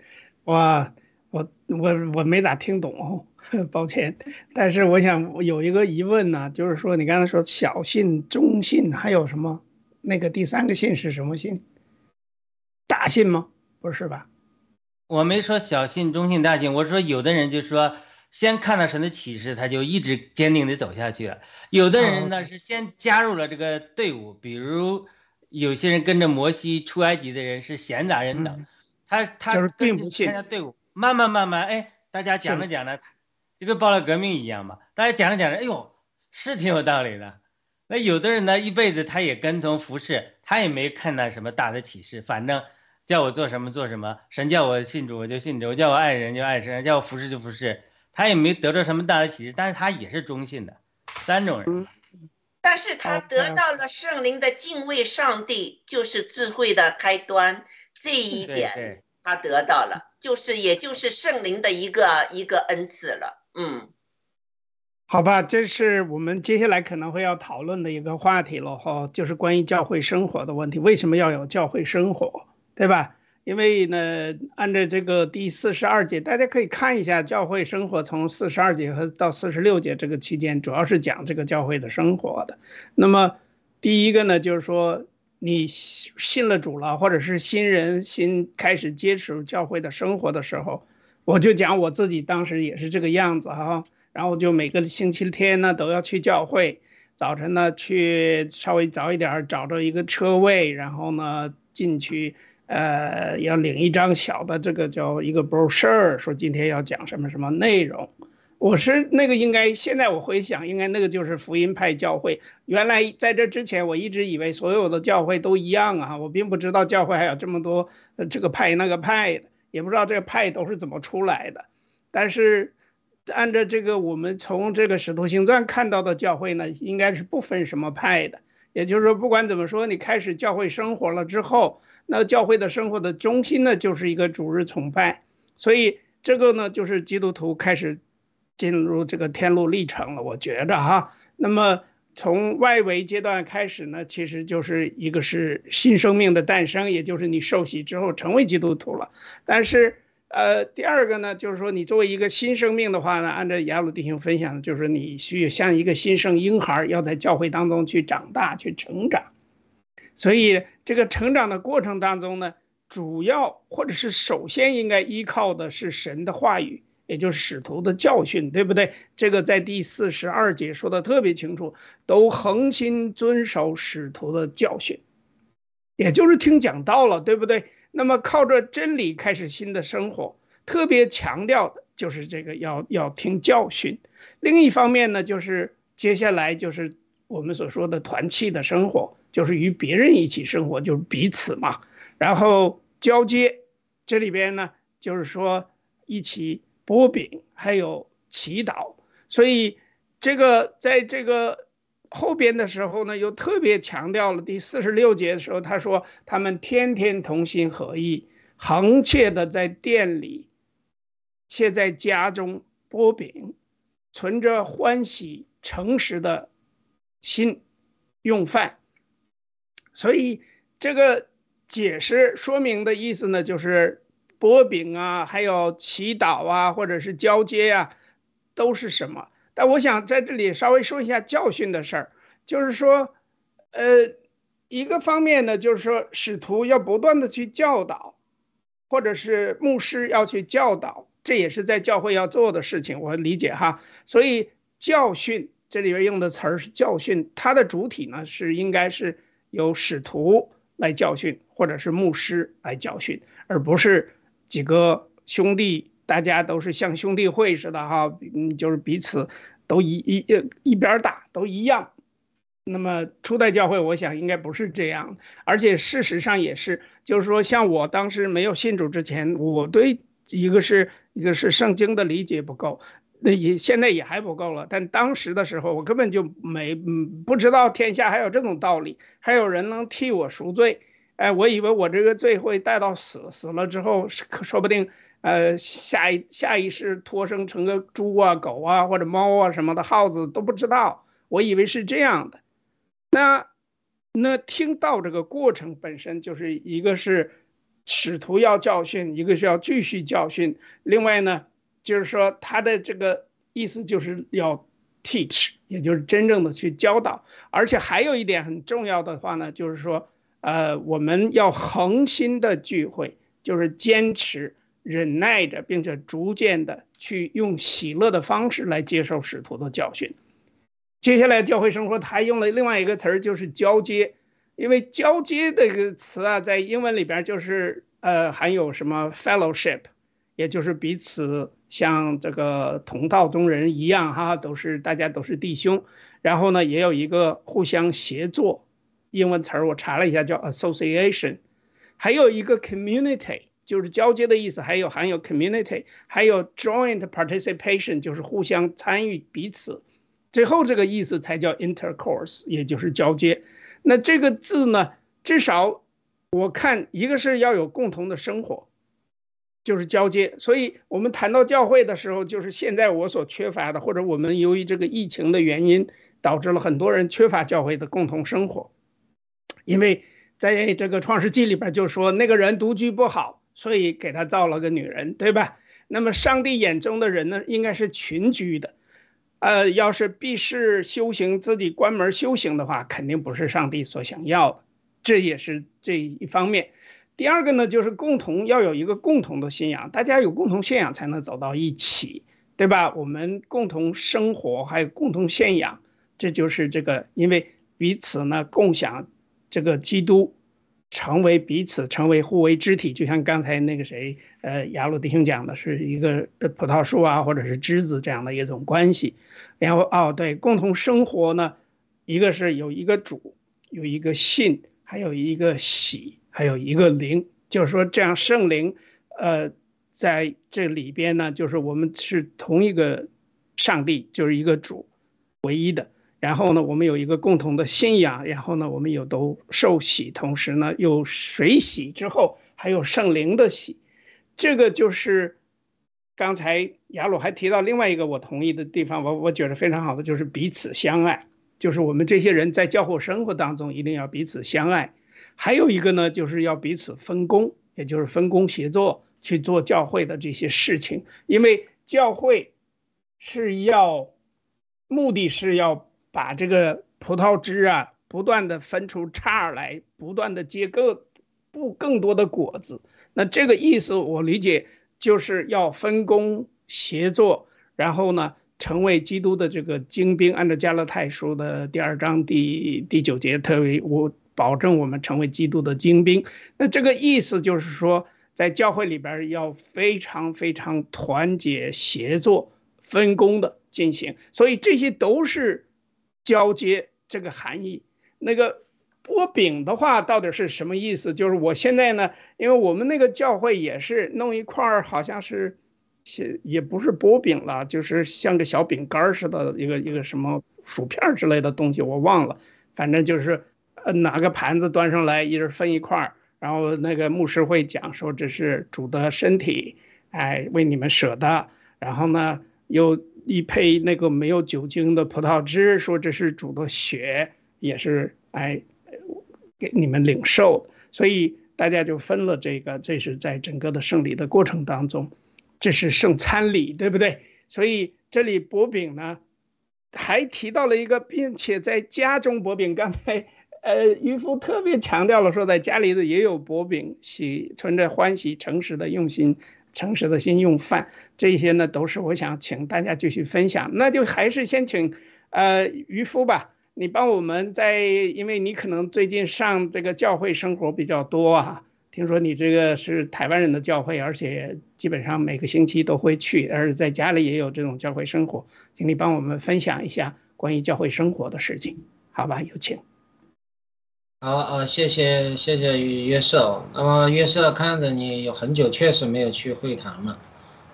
Speaker 2: 哇，我我我没咋听懂哦，抱歉。但是我想有一个疑问呢，就是说你刚才说小信、中信，还有什么？那个第三个信是什么信？大信吗？不是吧？
Speaker 3: 我没说小信、中信、大信，我说有的人就说。先看到神的启示，他就一直坚定地走下去了。有的人呢是先加入了这个队伍，比如有些人跟着摩西出埃及的人是闲杂人等，他他
Speaker 2: 并不
Speaker 3: 参加队伍，慢慢慢慢，哎，大家讲着讲着，就跟报了革命一样嘛。大家讲着讲着，哎呦，是挺有道理的。那有的人呢，一辈子他也跟从服侍，他也没看到什么大的启示，反正叫我做什么做什么，神叫我信主我就信主，叫我爱人就爱神，叫我服侍就服侍。他也没得到什么大的启示，但是他也是中性的，三种人。
Speaker 10: 但是他得到了圣灵的敬畏上帝，就是智慧的开端。这一点他得到了，就是也就是圣灵的一个一个恩赐了。嗯，
Speaker 2: 好吧，这是我们接下来可能会要讨论的一个话题了哈，就是关于教会生活的问题，为什么要有教会生活，对吧？因为呢，按照这个第四十二节，大家可以看一下教会生活从四十二节和到四十六节这个期间，主要是讲这个教会的生活的。那么，第一个呢，就是说你信了主了，或者是新人新开始接触教会的生活的时候，我就讲我自己当时也是这个样子哈。然后就每个星期天呢都要去教会，早晨呢去稍微早一点找着一个车位，然后呢进去。呃，要领一张小的这个叫一个 brochure，说今天要讲什么什么内容。我是那个应该现在我回想，应该那个就是福音派教会。原来在这之前，我一直以为所有的教会都一样啊，我并不知道教会还有这么多这个派那个派的，也不知道这个派都是怎么出来的。但是按照这个我们从这个使徒行传看到的教会呢，应该是不分什么派的。也就是说，不管怎么说，你开始教会生活了之后。那教会的生活的中心呢，就是一个主日崇拜，所以这个呢，就是基督徒开始进入这个天路历程了。我觉着哈，那么从外围阶段开始呢，其实就是一个是新生命的诞生，也就是你受洗之后成为基督徒了。但是，呃，第二个呢，就是说你作为一个新生命的话呢，按照雅鲁弟兄分享的，就是你需要像一个新生婴孩，要在教会当中去长大、去成长。所以，这个成长的过程当中呢，主要或者是首先应该依靠的是神的话语，也就是使徒的教训，对不对？这个在第四十二节说的特别清楚，都恒心遵守使徒的教训，也就是听讲道了，对不对？那么靠着真理开始新的生活，特别强调的就是这个要要听教训。另一方面呢，就是接下来就是我们所说的团契的生活，就是与别人一起生活，就是彼此嘛。然后交接，这里边呢就是说一起剥饼，还有祈祷。所以这个在这个后边的时候呢，又特别强调了第四十六节的时候，他说他们天天同心合意，恒切的在店里，且在家中剥饼，存着欢喜诚实的心用饭。所以这个解释说明的意思呢，就是薄饼啊，还有祈祷啊，或者是交接呀，都是什么？但我想在这里稍微说一下教训的事儿，就是说，呃，一个方面呢，就是说使徒要不断的去教导，或者是牧师要去教导，这也是在教会要做的事情，我理解哈。所以教训这里边用的词儿是教训，它的主体呢是应该是由使徒来教训，或者是牧师来教训，而不是几个兄弟。大家都是像兄弟会似的哈，嗯，就是彼此都一一一边大，都一样。那么初代教会，我想应该不是这样，而且事实上也是，就是说，像我当时没有信主之前，我对一个是一个是圣经的理解不够，那也现在也还不够了。但当时的时候，我根本就没嗯不知道天下还有这种道理，还有人能替我赎罪。哎，我以为我这个罪会带到死，死了之后说不定。呃，下一下一世托生成个猪啊、狗啊或者猫啊什么的，耗子都不知道。我以为是这样的。那那听到这个过程本身就是一个是使徒要教训，一个是要继续教训。另外呢，就是说他的这个意思就是要 teach，也就是真正的去教导。而且还有一点很重要的话呢，就是说，呃，我们要恒心的聚会，就是坚持。忍耐着，并且逐渐的去用喜乐的方式来接受使徒的教训。接下来教会生活，他用了另外一个词儿，就是交接。因为交接这个词啊，在英文里边就是呃含有什么 fellowship，也就是彼此像这个同道中人一样哈，都是大家都是弟兄。然后呢，也有一个互相协作，英文词儿我查了一下叫 association，还有一个 community。就是交接的意思，还有含有 community，还有 joint participation，就是互相参与彼此。最后这个意思才叫 intercourse，也就是交接。那这个字呢，至少我看一个是要有共同的生活，就是交接。所以我们谈到教会的时候，就是现在我所缺乏的，或者我们由于这个疫情的原因，导致了很多人缺乏教会的共同生活。因为在这个创世纪里边就说那个人独居不好。所以给他造了个女人，对吧？那么上帝眼中的人呢，应该是群居的，呃，要是避世修行，自己关门修行的话，肯定不是上帝所想要的，这也是这一方面。第二个呢，就是共同要有一个共同的信仰，大家有共同信仰才能走到一起，对吧？我们共同生活还有共同信仰，这就是这个，因为彼此呢共享这个基督。成为彼此，成为互为肢体，就像刚才那个谁，呃，雅鲁弟兄讲的，是一个葡萄树啊，或者是枝子这样的一种关系。然后，哦，对，共同生活呢，一个是有一个主，有一个信，还有一个喜，还有一个灵，就是说这样圣灵，呃，在这里边呢，就是我们是同一个上帝，就是一个主，唯一的。然后呢，我们有一个共同的信仰，然后呢，我们又都受洗，同时呢，又水洗之后还有圣灵的洗，这个就是刚才雅鲁还提到另外一个我同意的地方，我我觉得非常好的就是彼此相爱，就是我们这些人在教会生活当中一定要彼此相爱，还有一个呢，就是要彼此分工，也就是分工协作去做教会的这些事情，因为教会是要目的是要。把这个葡萄枝啊，不断的分出叉来，不断的结更不更多的果子。那这个意思我理解就是要分工协作，然后呢，成为基督的这个精兵。按照加勒泰书的第二章第第九节，特为我保证我们成为基督的精兵。那这个意思就是说，在教会里边要非常非常团结协作、分工的进行，所以这些都是交接这个含义。那个拨饼的话到底是什么意思？就是我现在呢，因为我们那个教会也是弄一块儿，好像是。也也不是波饼了，就是像个小饼干似的，一个一个什么薯片之类的东西，我忘了。反正就是，呃，拿个盘子端上来，一人分一块儿，然后那个牧师会讲说这是主的身体，哎，为你们舍的。然后呢，又一配那个没有酒精的葡萄汁，说这是主的血，也是哎，给你们领受。所以大家就分了这个，这是在整个的圣礼的过程当中。这是圣餐礼，对不对？所以这里薄饼呢，还提到了一个，并且在家中薄饼。刚才呃，渔夫特别强调了，说在家里的也有薄饼，喜存着欢喜、诚实的用心、诚实的心用饭。这些呢，都是我想请大家继续分享。那就还是先请呃渔夫吧，你帮我们在，因为你可能最近上这个教会生活比较多啊。听说你这个是台湾人的教会，而且基本上每个星期都会去，而且在家里也有这种教会生活，请你帮我们分享一下关于教会生活的事情，好吧？有请。
Speaker 9: 好，啊，谢谢，谢谢约瑟。那么约瑟看着你有很久确实没有去会谈了，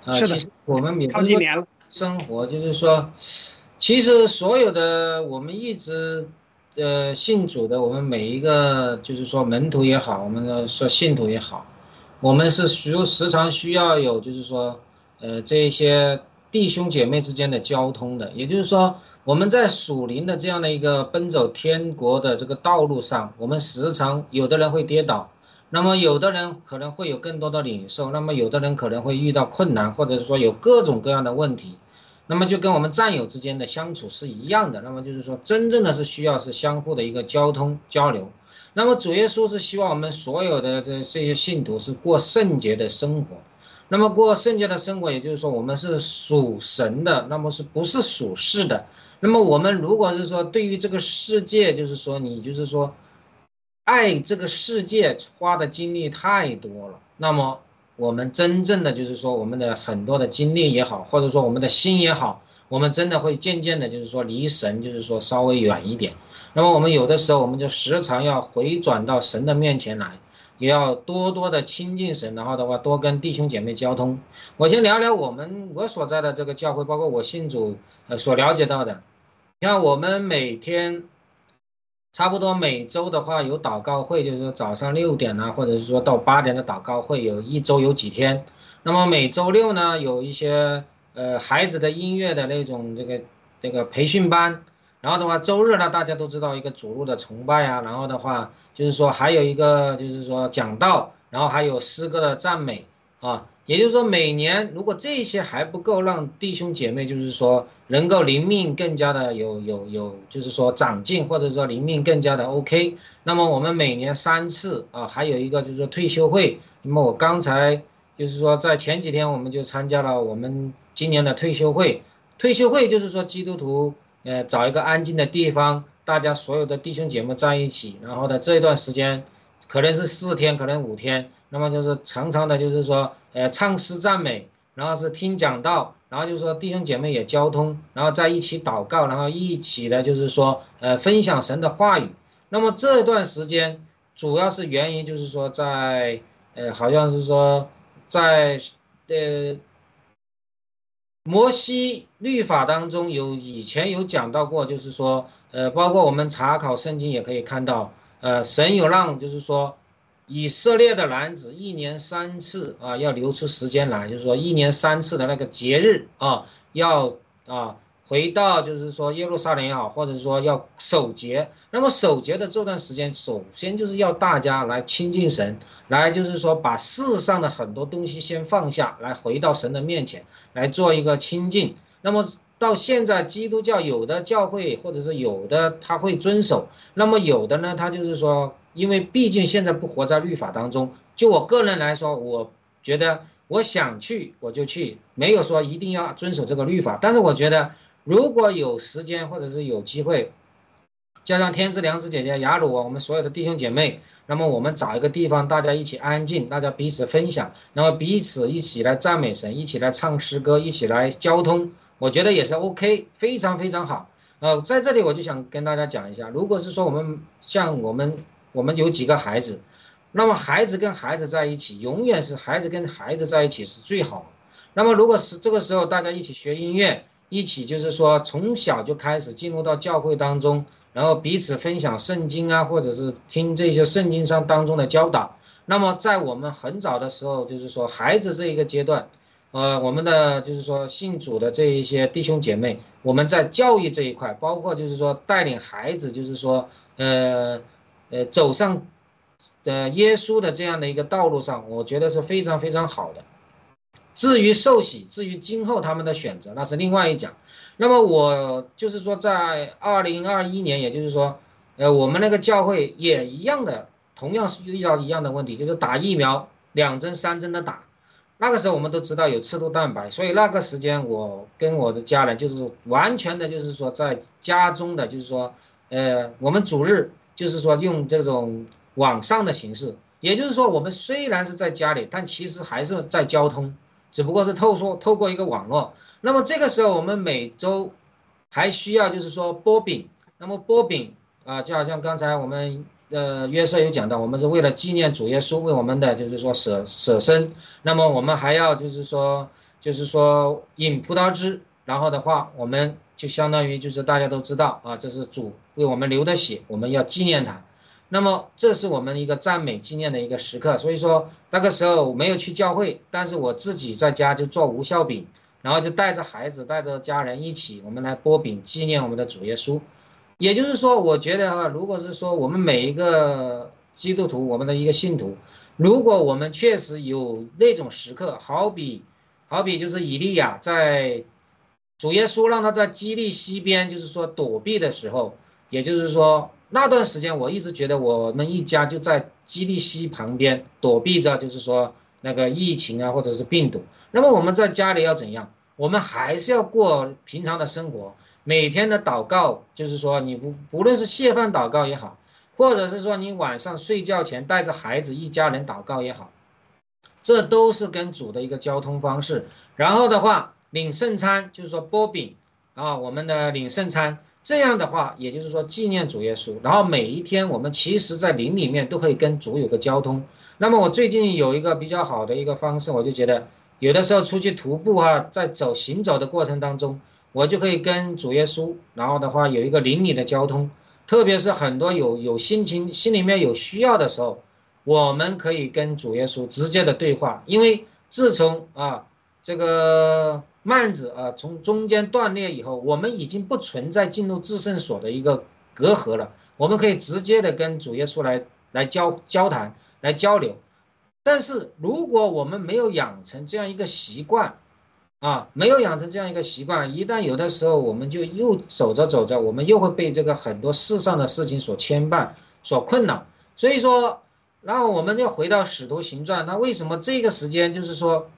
Speaker 9: 啊，
Speaker 2: 是的，
Speaker 9: 我们
Speaker 2: 好几年了。
Speaker 9: 生活就是说，其实所有的我们一直。呃，信主的我们每一个，就是说门徒也好，我们的说信徒也好，我们是需时常需要有，就是说，呃，这一些弟兄姐妹之间的交通的。也就是说，我们在属灵的这样的一个奔走天国的这个道路上，我们时常有的人会跌倒，那么有的人可能会有更多的领受，那么有的人可能会遇到困难，或者是说有各种各样的问题。那么就跟我们战友之间的相处是一样的。那么就是说，真正的是需要是相互的一个交通交流。那么主耶稣是希望我们所有的这这些信徒是过圣洁的生活。那么过圣洁的生活，也就是说我们是属神的，那么是不是属世的？那么我们如果是说对于这个世界，就是说你就是说爱这个世界花的精力太多了，那么。我们真正的就是说，我们的很多的精力也好，或者说我们的心也好，我们真的会渐渐的，就是说离神，就是说稍微远一点。那么我们有的时候，我们就时常要回转到神的面前来，也要多多的亲近神，然后的话多跟弟兄姐妹交通。我先聊聊我们我所在的这个教会，包括我信主呃所了解到的，你看我们每天。差不多每周的话有祷告会，就是说早上六点呢，或者是说到八点的祷告会，有一周有几天。那么每周六呢，有一些呃孩子的音乐的那种这个这个培训班。然后的话，周日呢，大家都知道一个主路的崇拜啊。然后的话，就是说还有一个就是说讲道，然后还有诗歌的赞美啊。也就是说，每年如果这些还不够，让弟兄姐妹就是说能够灵命更加的有有有，就是说长进，或者说灵命更加的 OK。那么我们每年三次啊，还有一个就是说退休会。那么我刚才就是说在前几天我们就参加了我们今年的退休会。退休会就是说基督徒呃找一个安静的地方，大家所有的弟兄姐妹在一起，然后呢这一段时间可能是四天，可能五天。那么就是常常的，就是说，呃，唱诗赞美，然后是听讲道，然后就是说弟兄姐妹也交通，然后在一起祷告，然后一起的，就是说，呃，分享神的话语。那么这段时间主要是原因就是说，在，呃，好像是说，在，呃，摩西律法当中有以前有讲到过，就是说，呃，包括我们查考圣经也可以看到，呃，神有让，就是说。以色列的男子一年三次啊，要留出时间来，就是说一年三次的那个节日啊，要啊回到就是说耶路撒冷也好，或者说要守节。那么守节的这段时间，首先就是要大家来亲近神，来就是说把世上的很多东西先放下来，回到神的面前来做一个亲近。那么到现在，基督教有的教会或者是有的他会遵守，那么有的呢，他就是说。因为毕竟现在不活在律法当中，就我个人来说，我觉得我想去我就去，没有说一定要遵守这个律法。但是我觉得，如果有时间或者是有机会，加上天之良知姐姐雅鲁啊，我们所有的弟兄姐妹，那么我们找一个地方，大家一起安静，大家彼此分享，那么彼此一起来赞美神，一起来唱诗歌，一起来交通，我觉得也是 OK，非常非常好。呃，在这里我就想跟大家讲一下，如果是说我们像我们我们有几个孩子，那么孩子跟孩子在一起，永远是孩子跟孩子在一起是最好。那么如果是这个时候大家一起学音乐，一起就是说从小就开始进入到教会当中，然后彼此分享圣经啊，或者是听这些圣经上当中的教导。那么在我们很早的时候，就是说孩子这一个阶段。呃，我们的就是说信主的这一些弟兄姐妹，我们在教育这一块，包括就是说带领孩子，就是说呃呃走上呃耶稣的这样的一个道路上，我觉得是非常非常好的。至于受洗，至于今后他们的选择，那是另外一讲。那么我就是说，在二零二一年，也就是说，呃，我们那个教会也一样的，同样是遇到一样的问题，就是打疫苗两针三针的打。那个时候我们都知道有刺突蛋白，所以那个时间我跟我的家人就是完全的，就是说在家中的，就是说，呃，我们主日就是说用这种网上的形式，也就是说我们虽然是在家里，但其实还是在交通，只不过是透过透过一个网络。那么这个时候我们每周还需要就是说波饼，那么波饼啊，就好像刚才我们。呃，约瑟有讲到，我们是为了纪念主耶稣为我们的，就是说舍舍身。那么我们还要就是说，就是说饮葡萄汁，然后的话，我们就相当于就是大家都知道啊，这是主为我们流的血，我们要纪念他。那么这是我们一个赞美纪念的一个时刻。所以说那个时候我没有去教会，但是我自己在家就做无效饼，然后就带着孩子带着家人一起，我们来剥饼纪念我们的主耶稣。也就是说，我觉得哈，如果是说我们每一个基督徒，我们的一个信徒，如果我们确实有那种时刻，好比，好比就是以利亚在主耶稣让他在基利西边，就是说躲避的时候，也就是说那段时间，我一直觉得我们一家就在基利西旁边躲避着，就是说那个疫情啊，或者是病毒。那么我们在家里要怎样？我们还是要过平常的生活。每天的祷告，就是说你不不论是谢饭祷告也好，或者是说你晚上睡觉前带着孩子一家人祷告也好，这都是跟主的一个交通方式。然后的话，领圣餐就是说波饼啊，我们的领圣餐，这样的话，也就是说纪念主耶稣。然后每一天我们其实在灵里面都可以跟主有个交通。那么我最近有一个比较好的一个方式，我就觉得有的时候出去徒步啊，在走行走的过程当中。我就可以跟主耶稣，然后的话有一个邻里的交通，特别是很多有有心情、心里面有需要的时候，我们可以跟主耶稣直接的对话。因为自从啊这个幔子啊从中间断裂以后，我们已经不存在进入至圣所的一个隔阂了，我们可以直接的跟主耶稣来来交交谈、来交流。但是如果我们没有养成这样一个习惯，啊，没有养成这样一个习惯，一旦有的时候，我们就又走着走着，我们又会被这个很多世上的事情所牵绊、所困扰。所以说，然后我们又回到使徒行传，那为什么这个时间就是说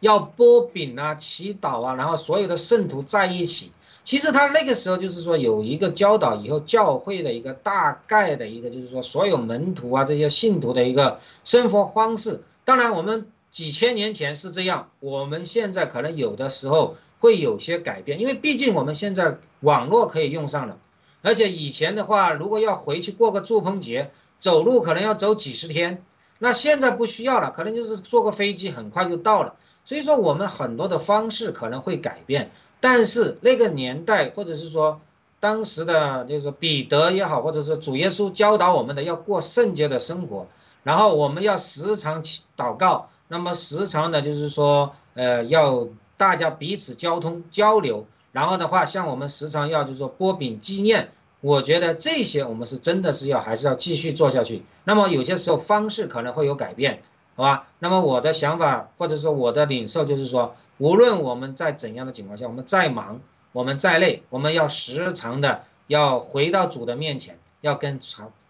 Speaker 9: 要波饼啊、祈祷啊，然后所有的圣徒在一起？其实他那个时候就是说有一个教导以后教会的一个大概的一个，就是说所有门徒啊这些信徒的一个生活方式。当然我们。几千年前是这样，我们现在可能有的时候会有些改变，因为毕竟我们现在网络可以用上了，而且以前的话，如果要回去过个祝棚节，走路可能要走几十天，那现在不需要了，可能就是坐个飞机很快就到了。所以说我们很多的方式可能会改变，但是那个年代或者是说当时的，就是说彼得也好，或者是主耶稣教导我们的要过圣洁的生活，然后我们要时常祷告。那么时常的，就是说，呃，要大家彼此交通交流，然后的话，像我们时常要就是说波饼纪念，我觉得这些我们是真的是要还是要继续做下去。那么有些时候方式可能会有改变，好吧？那么我的想法或者说我的领受就是说，无论我们在怎样的情况下，我们再忙，我们再累，我们要时常的要回到主的面前，要跟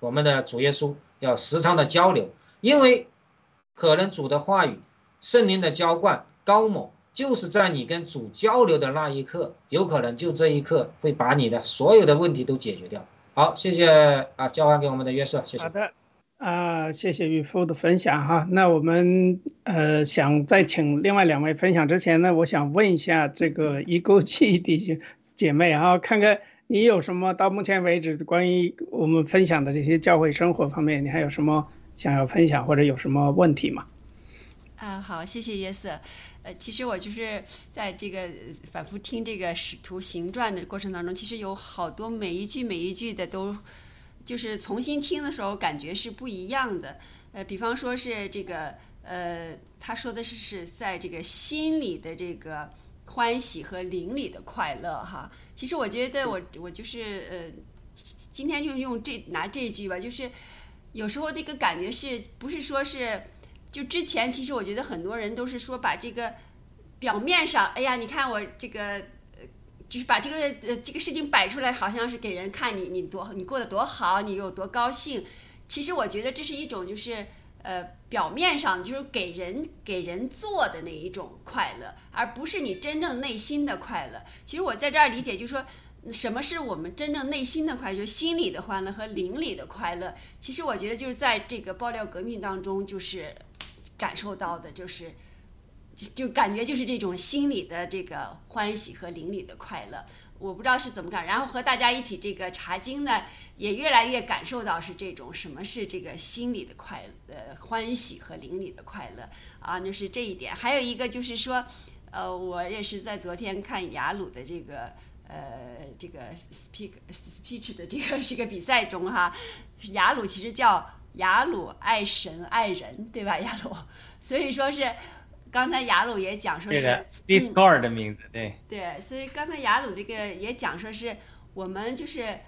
Speaker 9: 我们的主耶稣要时常的交流，因为。可能主的话语、圣灵的浇灌高某，就是在你跟主交流的那一刻，有可能就这一刻会把你的所有的问题都解决掉。好，谢谢啊，交还给我们的约瑟，谢谢。
Speaker 2: 好的，啊、谢谢渔夫的分享哈。那我们呃想在请另外两位分享之前呢，我想问一下这个一勾记弟兄姐妹哈，看看你有什么到目前为止关于我们分享的这些教会生活方面，你还有什么想要分享或者有什么问题吗？
Speaker 11: 啊，好，谢谢约瑟。呃，其实我就是在这个反复听这个《使徒行传》的过程当中，其实有好多每一句每一句的都，就是重新听的时候感觉是不一样的。呃，比方说是这个呃，他说的是是在这个心里的这个欢喜和灵里的快乐哈。其实我觉得我我就是呃，今天就用这拿这句吧，就是有时候这个感觉是不是说是。就之前，其实我觉得很多人都是说把这个表面上，哎呀，你看我这个，就是把这个呃这个事情摆出来，好像是给人看你你多你过得多好，你有多高兴。其实我觉得这是一种就是呃表面上就是给人给人做的那一种快乐，而不是你真正内心的快乐。其实我在这儿理解就是说。什么是我们真正内心的快乐？就是心里的欢乐和灵里的快乐。其实我觉得就是在这个爆料革命当中，就是感受到的，就是就感觉就是这种心里的这个欢喜和灵里的快乐。我不知道是怎么感，然后和大家一起这个查经呢，也越来越感受到是这种什么是这个心里的快呃欢喜和灵里的快乐啊，那是这一点。还有一个就是说，呃，我也是在昨天看雅鲁的这个。呃，这个 speak speech 的这个这个比赛中哈，雅鲁其实叫雅鲁爱神爱人，对吧？雅鲁，所以说是刚才雅鲁也讲说是
Speaker 3: 这个 Discord 的名字，对
Speaker 11: 对，所以刚才雅鲁这个也讲说是我们就是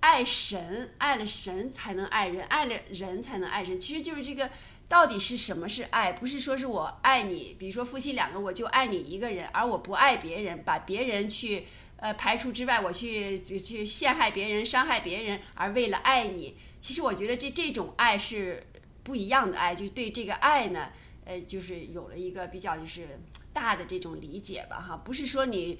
Speaker 11: 爱神，爱了神才能爱人，爱了人才能爱神，其实就是这个到底是什么是爱？不是说是我爱你，比如说夫妻两个我就爱你一个人，而我不爱别人，把别人去。呃，排除之外，我去去陷害别人、伤害别人，而为了爱你，其实我觉得这这种爱是不一样的爱，就对这个爱呢，呃，就是有了一个比较就是大的这种理解吧，哈，不是说你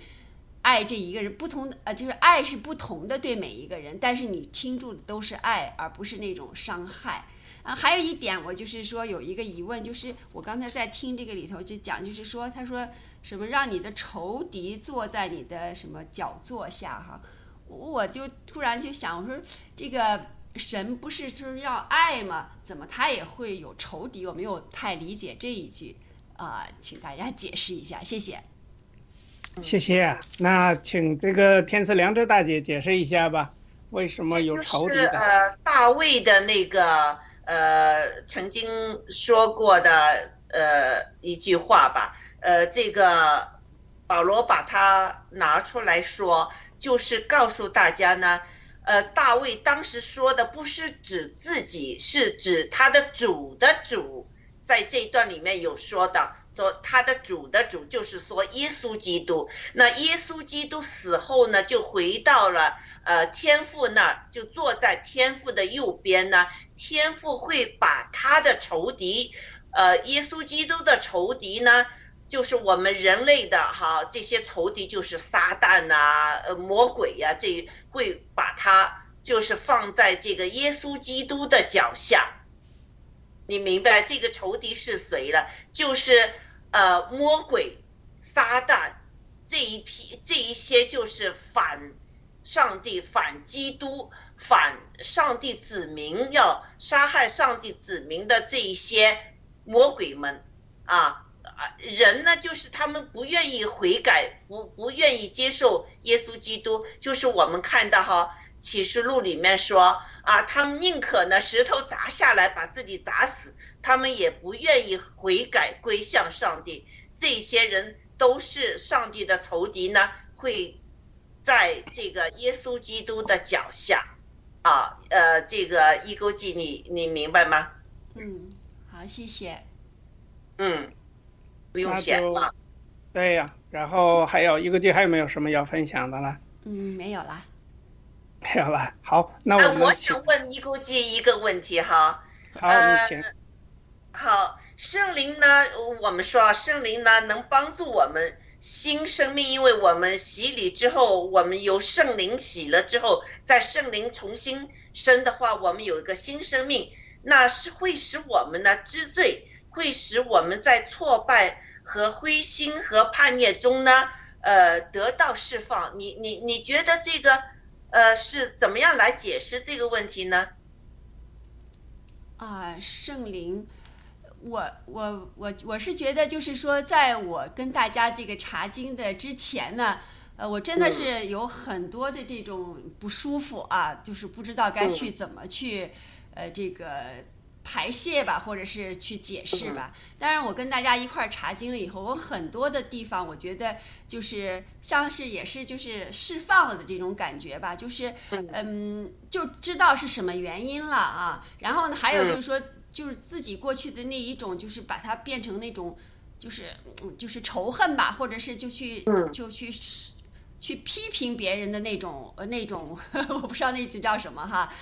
Speaker 11: 爱这一个人，不同的呃，就是爱是不同的对每一个人，但是你倾注的都是爱，而不是那种伤害。啊，还有一点，我就是说有一个疑问，就是我刚才在听这个里头就讲，就是说他说。什么让你的仇敌坐在你的什么脚座下哈？我就突然就想，我说这个神不是就是要爱吗？怎么他也会有仇敌？我没有太理解这一句啊，请大家解释一下，谢谢。
Speaker 2: 谢谢。那请这个天赐良知大姐解释一下吧，为什么有仇敌
Speaker 10: 的？呃，大卫的那个呃曾经说过的呃一句话吧。呃，这个保罗把它拿出来说，就是告诉大家呢，呃，大卫当时说的不是指自己，是指他的主的主，在这一段里面有说的，说他的主的主就是说耶稣基督。那耶稣基督死后呢，就回到了呃天父那儿，就坐在天父的右边呢，天父会把他的仇敌，呃，耶稣基督的仇敌呢。就是我们人类的哈这些仇敌，就是撒旦呐，呃魔鬼呀，这会把他就是放在这个耶稣基督的脚下。你明白这个仇敌是谁了？就是呃魔鬼、撒旦这一批这一些就是反上帝、反基督、反上帝子民，要杀害上帝子民的这一些魔鬼们啊。啊，人呢，就是他们不愿意悔改，不不愿意接受耶稣基督，就是我们看到哈启示录里面说啊，他们宁可呢石头砸下来把自己砸死，他们也不愿意悔改归向上帝。这些人都是上帝的仇敌呢，会在这个耶稣基督的脚下。啊，呃，这个一勾记，你你明白吗？
Speaker 11: 嗯，好，谢谢。
Speaker 10: 嗯。不用写了，
Speaker 2: 对呀，然后还有一个季，还有没有什么要分享的了？
Speaker 11: 嗯，没有了，
Speaker 2: 没有了。好，那我
Speaker 10: 我想问尼姑季一个问题哈。
Speaker 2: 好，你请。
Speaker 10: 好，圣灵呢？我们说圣灵呢，能帮助我们新生命，因为我们洗礼之后，我们由圣灵洗了之后，在圣灵重新生的话，我们有一个新生命，那是会使我们呢知罪，会使我们在挫败和灰心和叛逆中呢，呃，得到释放。你你你觉得这个，呃，是怎么样来解释这个问题呢？
Speaker 11: 啊，圣灵，我我我我是觉得，就是说，在我跟大家这个查经的之前呢，呃，我真的是有很多的这种不舒服啊，就是不知道该去怎么去，呃，这个排泄吧，或者是去解释吧。当然，我跟大家一块儿查经了以后，我很多的地方，我觉得就是像是也是就是释放了的这种感觉吧，就是嗯，就知道是什么原因了啊。然后呢，还有就是说。就是自己过去的那一种，就是把它变成那种，就是就是仇恨吧，或者是就去就去去批评别人的那种呃那种，我不知道那句叫什么哈。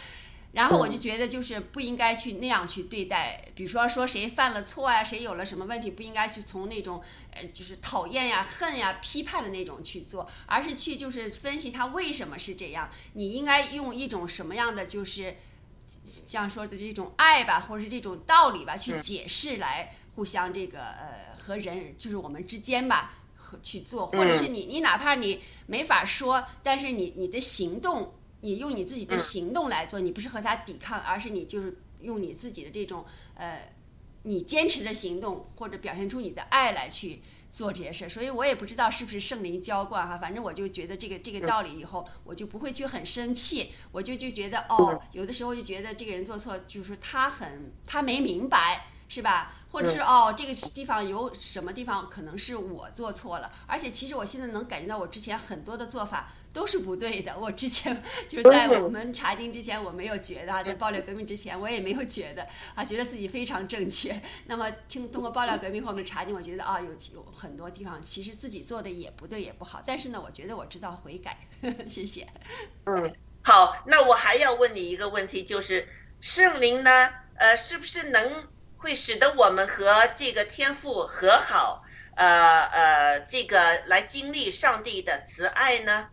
Speaker 11: 然后我就觉得就是不应该去那样去对。待，比如说说谁犯了错呀，谁有了什么问题，不应该去从那种呃就是讨厌呀、恨呀、批判的那种去做，而是去就是分析他为什么是这样。你应该用一种什么样的就是。像说的这种爱吧，或者是这种道理吧，去解释来互相这个呃和人就是我们之间吧和去做，或者是你你哪怕你没法说，但是你你的行动，你用你自己的行动来做，你不是和他抵抗，而是你就是用你自己的这种呃你坚持的行动或者表现出你的爱来去。做这些事，所以我也不知道是不是圣灵浇灌哈，反正我就觉得这个这个道理以后，我就不会去很生气，我就就觉得哦，有的时候就觉得这个人做错，就是他很他没明白，是吧？或者是哦，这个地方有什么地方可能是我做错了，而且其实我现在能感觉到我之前很多的做法。都是不对的。我之前就是在我们查经之前，我没有觉得；在爆料革命之前，我也没有觉得啊，觉得自己非常正确。那么听通过爆料革命后面查经，我觉得啊，有有很多地方其实自己做的也不对，也不好。但是呢，我觉得我知道悔改。呵 呵谢谢。
Speaker 10: 嗯，好，那我还要问你一个问题，就是圣灵呢，呃，是不是能会使得我们和这个天赋和好？呃呃，这个来经历上帝的慈爱呢？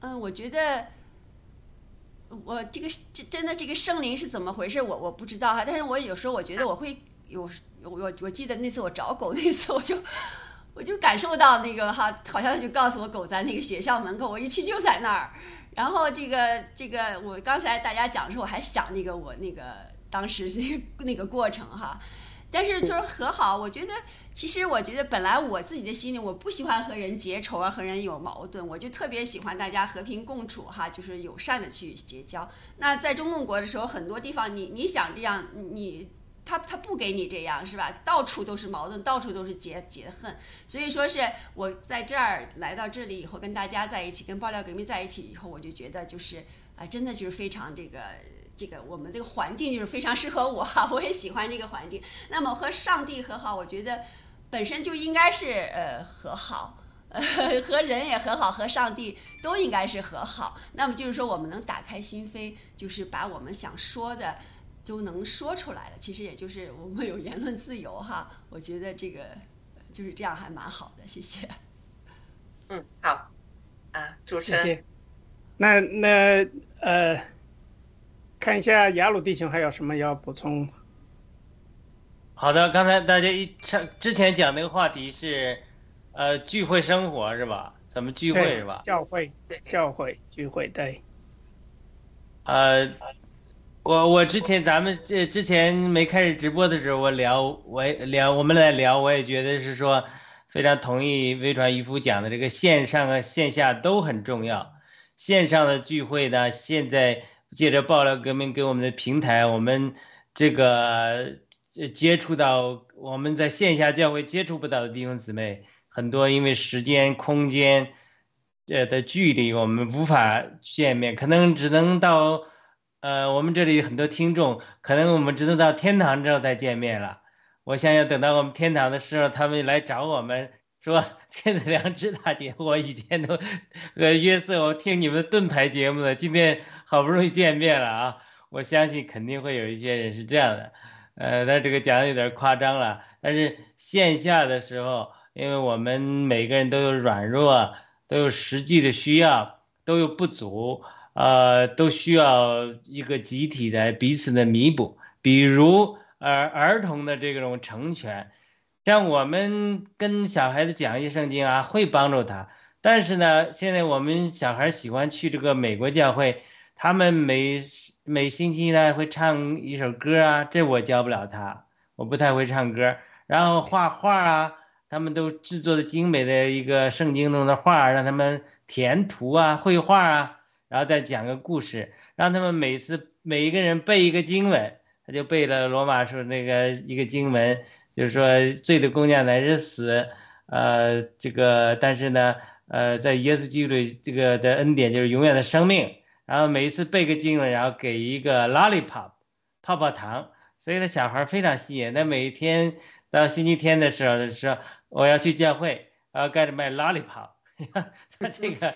Speaker 11: 嗯，我觉得我这个这真的这个圣灵是怎么回事？我我不知道哈。但是我有时候我觉得我会有我我记得那次我找狗那次我就我就感受到那个哈，好像就告诉我狗在那个学校门口，我一去就在那儿。然后这个这个我刚才大家讲的时候，我还想那个我那个当时那那个过程哈。但是就是和好，我觉得其实我觉得本来我自己的心里我不喜欢和人结仇啊，和人有矛盾，我就特别喜欢大家和平共处哈，就是友善的去结交。那在中共国的时候，很多地方你你想这样，你他他不给你这样是吧？到处都是矛盾，到处都是结结恨。所以说是我在这儿来到这里以后，跟大家在一起，跟爆料革命在一起以后，我就觉得就是啊，真的就是非常这个。这个我们这个环境就是非常适合我哈，我也喜欢这个环境。那么和上帝和好，我觉得本身就应该是呃和好，呃 和人也和好，和上帝都应该是和好。那么就是说，我们能打开心扉，就是把我们想说的都能说出来了。其实也就是我们有言论自由哈，我觉得这个就是这样还蛮好的。谢谢。
Speaker 10: 嗯，好，啊，主持人，
Speaker 2: 那那呃。看一下雅鲁弟兄还有什么要补充？
Speaker 3: 好的，刚才大家一上之前讲那个话题是，呃，聚会生活是吧？怎么聚会是吧？
Speaker 2: 教会，教会聚会对。
Speaker 3: 呃，我我之前咱们这之前没开始直播的时候，我聊我聊我们来聊，我也觉得是说非常同意微传渔夫讲的这个线上和线下都很重要。线上的聚会呢，现在。借着爆料革命给我们的平台，我们这个接触到我们在线下教会接触不到的弟兄姊妹，很多因为时间、空间呃的距离，我们无法见面，可能只能到呃我们这里很多听众，可能我们只能到天堂之后再见面了。我想要，等到我们天堂的时候，他们来找我们。说 天子良知大姐，我以前都呃约瑟，我听你们盾牌节目的，今天好不容易见面了啊！我相信肯定会有一些人是这样的，呃，但这个讲的有点夸张了。但是线下的时候，因为我们每个人都有软弱，都有实际的需要，都有不足，呃，都需要一个集体的彼此的弥补。比如儿儿童的这种成全，像我们跟小孩子讲一些圣经啊，会帮助他。但是呢，现在我们小孩喜欢去这个美国教会，他们每每星期呢会唱一首歌啊，这我教不了他，我不太会唱歌。然后画画啊，他们都制作的精美的一个圣经中的画，让他们填图啊、绘画啊，然后再讲个故事，让他们每次每一个人背一个经文，他就背了罗马书那个一个经文，就是说罪的工价乃是死，呃，这个但是呢。呃，在耶稣基督这个的恩典就是永远的生命，然后每一次背个经文，然后给一个 lollipop 泡泡糖，所以呢小孩非常吸引。那每一天到星期天的时候说我要去教会，然后盖着卖 lollipop，他这个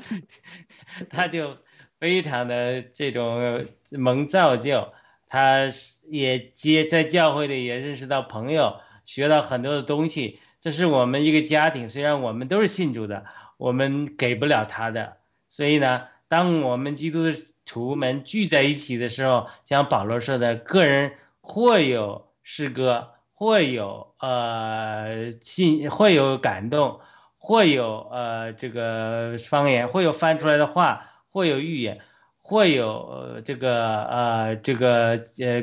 Speaker 3: 他就非常的这种蒙造就，他也接在教会里也认识到朋友，学到很多的东西。这是我们一个家庭，虽然我们都是信主的。我们给不了他的，所以呢，当我们基督徒们聚在一起的时候，像保罗说的，个人或有诗歌，或有呃信，或有感动，或有呃这个方言，或有翻出来的话，或有预言，或有这个呃这个呃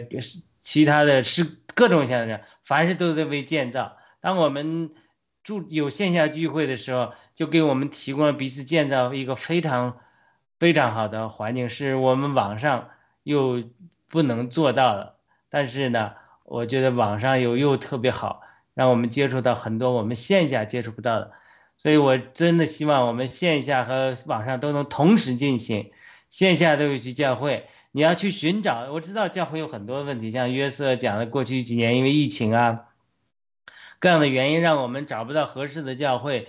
Speaker 3: 其他的诗各种现象，凡是都在为建造。当我们住有线下聚会的时候。就给我们提供了彼此建造一个非常非常好的环境，是我们网上又不能做到的。但是呢，我觉得网上又又特别好，让我们接触到很多我们线下接触不到的。所以我真的希望我们线下和网上都能同时进行。线下都有去教会，你要去寻找。我知道教会有很多问题，像约瑟讲的，过去几年因为疫情啊各样的原因，让我们找不到合适的教会。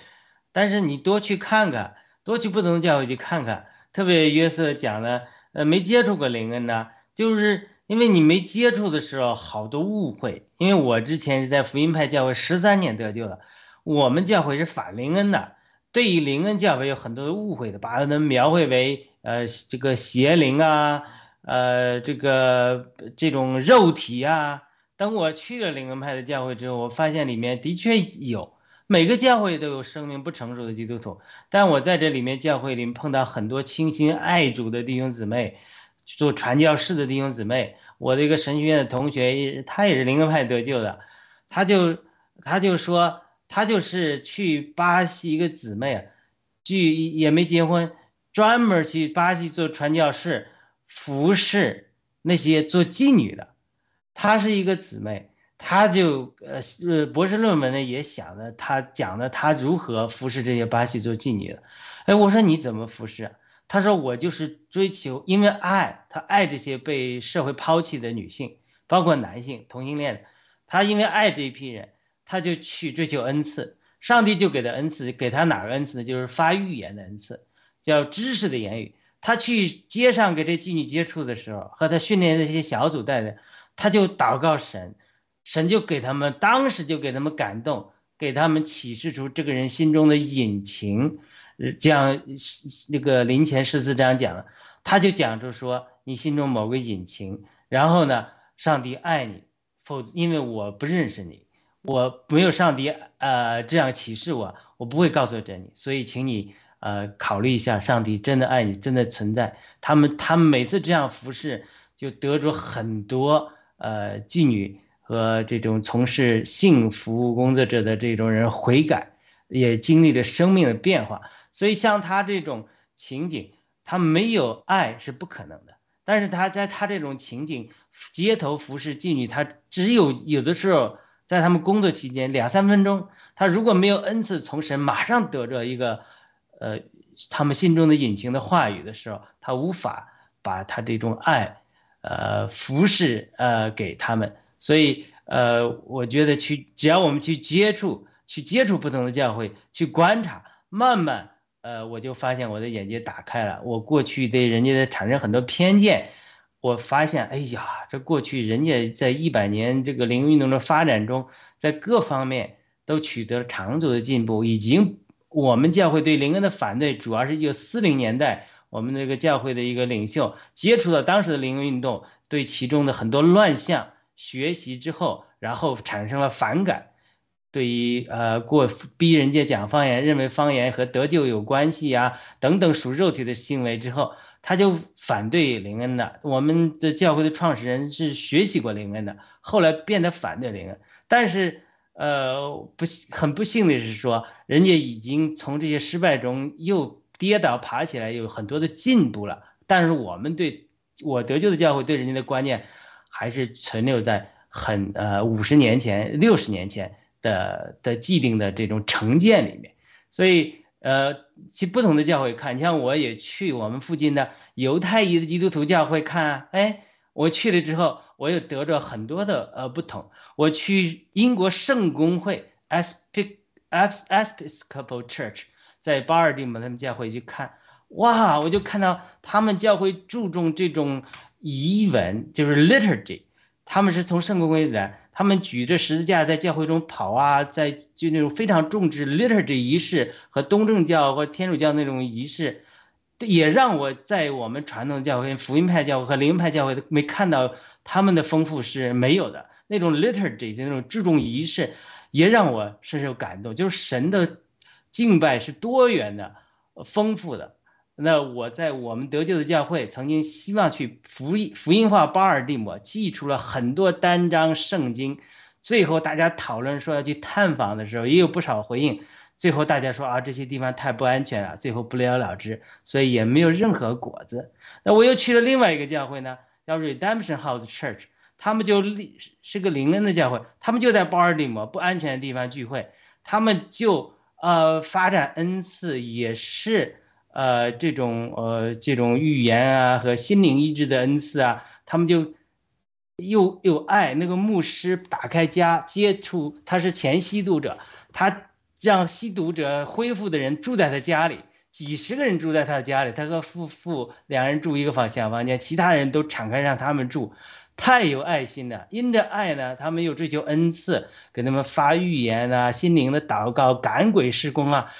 Speaker 3: 但是你多去看看，多去不同的教会去看看。特别约瑟讲的，呃，没接触过灵恩呢，就是因为你没接触的时候，好多误会。因为我之前是在福音派教会十三年得救的，我们教会是反灵恩的，对于灵恩教会有很多的误会的，把它描绘为呃这个邪灵啊，呃这个这种肉体啊。等我去了灵恩派的教会之后，我发现里面的确有。每个教会都有生命不成熟的基督徒，但我在这里面教会里碰到很多倾心爱主的弟兄姊妹，做传教士的弟兄姊妹。我的一个神学院的同学，他也是灵恩派得救的，他就他就说，他就是去巴西一个姊妹啊，去也没结婚，专门去巴西做传教士，服侍那些做妓女的。她是一个姊妹。她就呃呃博士论文呢也想着她讲的她如何服侍这些巴西做妓女的，哎我说你怎么服侍？他说我就是追求，因为爱他爱这些被社会抛弃的女性，包括男性同性恋她，因为爱这一批人，他就去追求恩赐，上帝就给的恩赐，给他哪个恩赐呢？就是发预言的恩赐，叫知识的言语。他去街上给这妓女接触的时候，和他训练那些小组带的，他就祷告神。神就给他们，当时就给他们感动，给他们启示出这个人心中的隐情。这样，那个林前十四章讲了，他就讲出说你心中某个隐情，然后呢，上帝爱你，否因为我不认识你，我没有上帝呃这样启示我，我不会告诉这你，所以请你呃考虑一下，上帝真的爱你，真的存在。他们他们每次这样服侍，就得着很多呃妓女。和这种从事性服务工作者的这种人悔改，也经历了生命的变化。所以像他这种情景，他没有爱是不可能的。但是他在他这种情景，街头服侍妓女，他只有有的时候在他们工作期间两三分钟，他如果没有恩赐从神，马上得着一个，呃，他们心中的隐情的话语的时候，他无法把他这种爱，呃，服侍呃给他们。所以，呃，我觉得去，只要我们去接触，去接触不同的教会，去观察，慢慢，呃，我就发现我的眼界打开了。我过去对人家的产生很多偏见，我发现，哎呀，这过去人家在一百年这个灵运动的发展中，在各方面都取得了长足的进步。已经，我们教会对林恩的反对，主要是一九四零年代，我们那个教会的一个领袖接触到当时的灵恩运动，对其中的很多乱象学习之后，然后产生了反感。对于呃过逼人家讲方言，认为方言和得救有关系呀，等等属肉体的行为之后，他就反对林恩的。我们的教会的创始人是学习过林恩的，后来变得反对林恩。但是呃不很不幸的是说，人家已经从这些失败中又跌倒爬起来，有很多的进步了。但是我们对我得救的教会对人家的观念，还是存留在很呃五十年前、六十年前。的的既定的这种成见里面，所以呃，去不同的教会看，你像我也去我们附近的犹太裔的基督徒教会看啊，哎，我去了之后，我又得着很多的呃不同。我去英国圣公会 （Episcopal Church） 在巴尔的摩他们教会去看，哇，我就看到他们教会注重这种仪文，就是 liturgy，他们是从圣公会来。他们举着十字架在教会中跑啊，在就那种非常重视 liturgy 仪式和东正教或天主教那种仪式，也让我在我们传统教会、福音派教会和灵派教会都没看到他们的丰富是没有的。那种 liturgy 那种注重仪式，也让我深受感动。就是神的敬拜是多元的、丰富的。那我在我们得救的教会曾经希望去福音福音化巴尔的摩，寄出了很多单张圣经，最后大家讨论说要去探访的时候，也有不少回应。最后大家说啊，这些地方太不安全了，最后不了了之，所以也没有任何果子。那我又去了另外一个教会呢，叫 Redemption House Church，他们就是个灵恩的教会，他们就在巴尔的摩不安全的地方聚会，他们就呃发展恩赐也是。呃，这种呃，这种预言啊和心灵医治的恩赐啊，他们就又又爱那个牧师打开家接触，他是前吸毒者，他让吸毒者恢复的人住在他家里，几十个人住在他的家里，他和夫妇两人住一个房小房间，其他人都敞开让他们住，太有爱心了。因着爱呢，他们又追求恩赐，给他们发预言啊，心灵的祷告，赶鬼施工啊，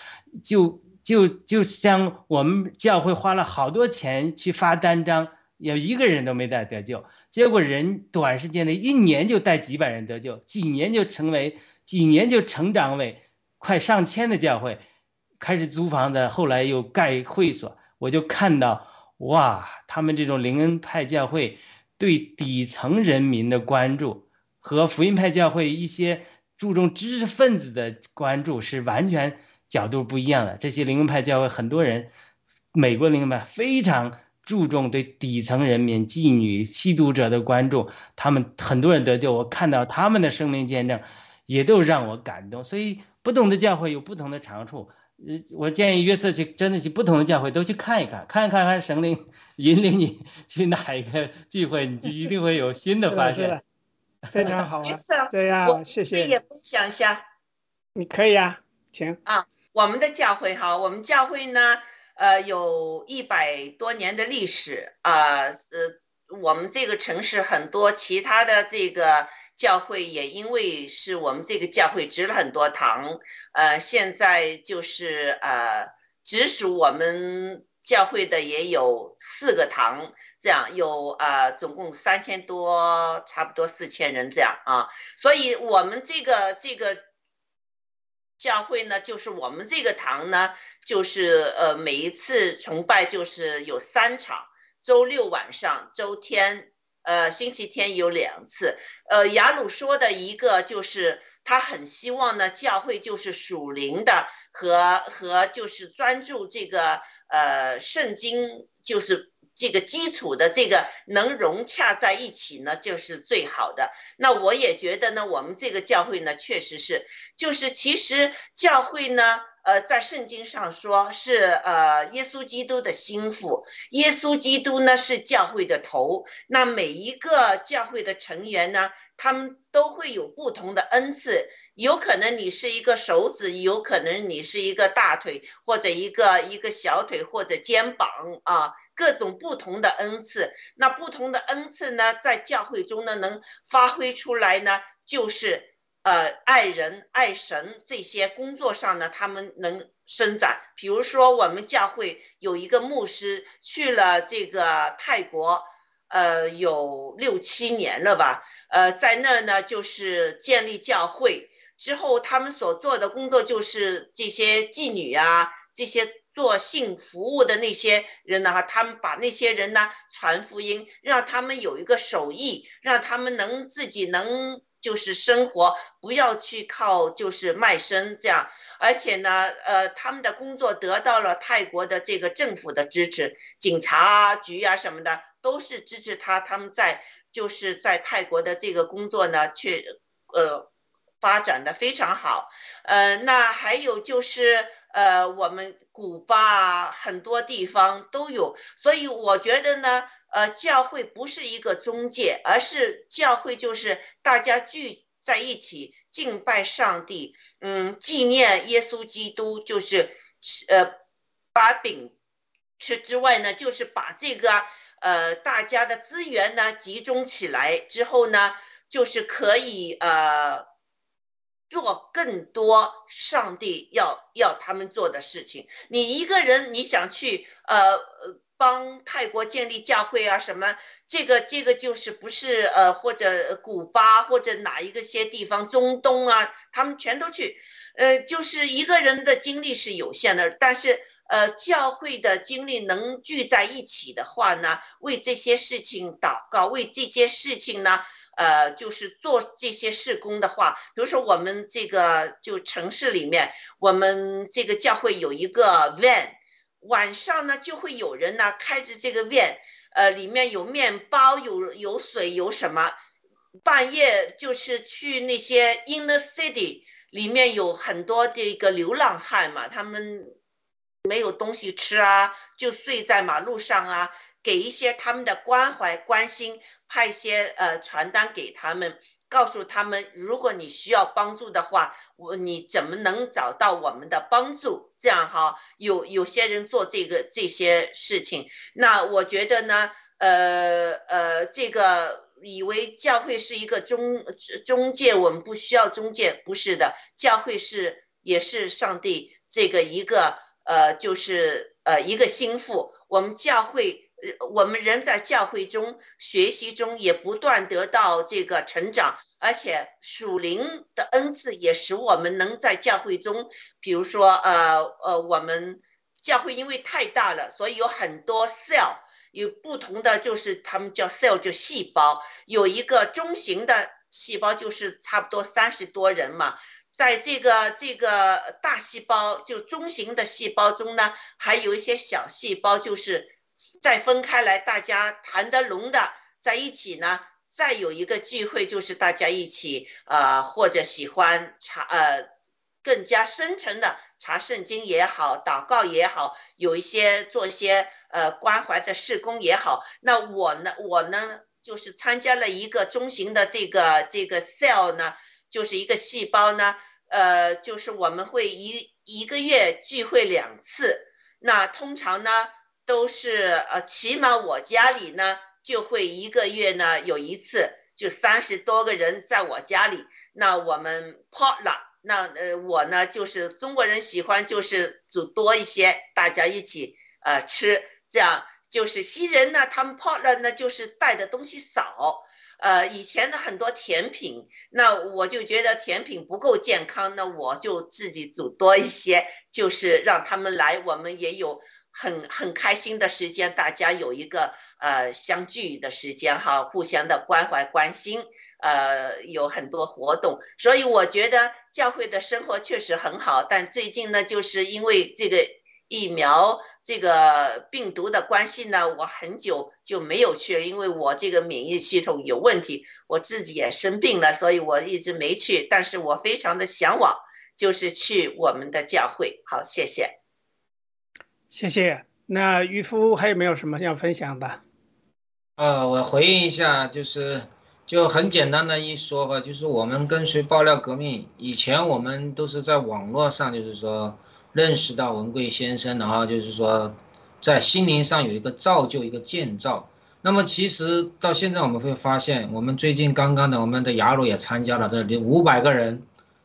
Speaker 3: 就。就就像我们教会花了好多钱去发单张，有一个人都没带得救，结果人短时间内一年就带几百人得救，几年就成为几年就成长为快上千的教会，开始租房子，后来又盖会所，我就看到哇，他们这种灵恩派教会对底层人民的关注和福音派教会一些注重知识分子的关注是完全。角度不一样的这些灵恩派教会，很多人，美国灵恩派非常注重对底层人民、妓女、吸毒者的关注，他们很多人得救，我看到他们的生命见证，也都让我感动。所以不同的教会有不同的长处，呃，我建议约瑟去真的去不同的教会都去看一看，看一看看神灵引领你 去哪一个聚会，你就一定会有新的发现。
Speaker 2: 非常好啊，对呀，谢谢。
Speaker 10: 也分享一下，
Speaker 2: 你可以啊，请
Speaker 10: 啊。我们的教会哈，我们教会呢，呃，有一百多年的历史啊，呃，我们这个城市很多其他的这个教会也因为是我们这个教会植了很多堂，呃，现在就是呃，直属我们教会的也有四个堂，这样有啊，总共三千多，差不多四千人这样啊，所以我们这个这个。教会呢，就是我们这个堂呢，就是呃，每一次崇拜就是有三场，周六晚上，周天，呃，星期天有两次。呃，雅鲁说的一个就是他很希望呢，教会就是属灵的和和就是专注这个呃圣经，就是。这个基础的这个能融洽在一起呢，就是最好的。那我也觉得呢，我们这个教会呢，确实是，就是其实教会呢，呃，在圣经上说是呃耶稣基督的心腹，耶稣基督呢是教会的头。那每一个教会的成员呢，他们都会有不同的恩赐，有可能你是一个手指，有可能你是一个大腿，或者一个一个小腿，或者肩膀啊。各种不同的恩赐，那不同的恩赐呢，在教会中呢，能发挥出来呢，就是呃爱人、爱神这些工作上呢，他们能伸展。比如说，我们教会有一个牧师去了这个泰国，呃，有六七年了吧，呃，在那儿呢就是建立教会。之后，他们所做的工作就是这些妓女啊，这些做性服务的那些人呢，他们把那些人呢传福音，让他们有一个手艺，让他们能自己能就是生活，不要去靠就是卖身这样。而且呢，呃，他们的工作得到了泰国的这个政府的支持，警察啊局啊什么的都是支持他，他们在就是在泰国的这个工作呢，却呃。发展的非常好，呃，那还有就是，呃，我们古巴很多地方都有，所以我觉得呢，呃，教会不是一个中介，而是教会就是大家聚在一起敬拜上帝，嗯，纪念耶稣基督，就是呃，把饼吃之外呢，就是把这个呃大家的资源呢集中起来之后呢，就是可以呃。做更多上帝要要他们做的事情。你一个人你想去呃呃帮泰国建立教会啊什么？这个这个就是不是呃或者古巴或者哪一个些地方中东啊，他们全都去。呃，就是一个人的精力是有限的，但是呃教会的精力能聚在一起的话呢，为这些事情祷告，为这些事情呢。呃，就是做这些事工的话，比如说我们这个就城市里面，我们这个教会有一个 van，晚上呢就会有人呢开着这个 van，呃，里面有面包，有有水，有什么？半夜就是去那些 inner city 里面有很多这个流浪汉嘛，他们没有东西吃啊，就睡在马路上啊，给一些他们的关怀关心。派些呃传单给他们，告诉他们，如果你需要帮助的话，我你怎么能找到我们的帮助？这样哈，有有些人做这个这些事情，那我觉得呢，呃呃，这个以为教会是一个中中介，我们不需要中介，不是的，教会是也是上帝这个一个呃，就是呃一个心腹，我们教会。我们人在教会中学习中也不断得到这个成长，而且属灵的恩赐也使我们能在教会中，比如说，呃呃，我们教会因为太大了，所以有很多 cell，有不同的就是他们叫 cell 就细胞，有一个中型的细胞就是差不多三十多人嘛，在这个这个大细胞就中型的细胞中呢，还有一些小细胞就是。再分开来，大家谈得拢的在一起呢。再有一个聚会，就是大家一起，呃，或者喜欢查，呃，更加深沉的查圣经也好，祷告也好，有一些做一些呃关怀的事工也好。那我呢，我呢，就是参加了一个中型的这个这个 cell 呢，就是一个细胞呢，呃，就是我们会一一个月聚会两次。那通常呢。都是呃，起码我家里呢就会一个月呢有一次，就三十多个人在我家里。那我们 pot 了，那呃我呢就是中国人喜欢就是煮多一些，大家一起呃吃，这样就是西人呢他们 pot 了呢就是带的东西少，呃以前的很多甜品，那我就觉得甜品不够健康，那我就自己煮多一些，就是让他们来，我们也有。很很开心的时间，大家有一个呃相聚的时间哈，互相的关怀关心，呃有很多活动，所以我觉得教会的生活确实很好。但最近呢，就是因为这个疫苗这个病毒的关系呢，我很久就没有去，因为我这个免疫系统有问题，我自己也生病了，所以我一直没去。但是我非常的向往，就是去我们的教会。好，谢谢。
Speaker 2: 谢谢。那渔夫还有没有什么要分享的？
Speaker 9: 呃，我回应一下，就是就很简单的一说吧，就是我们跟随爆料革命，以前我们都是在网络上，就是说认识到文贵先生，然后就是说在心灵上有一个造就，一个建造。那么其实到现在我们会发现，我们最近刚刚的我们的雅鲁也参加了，这里五百个人，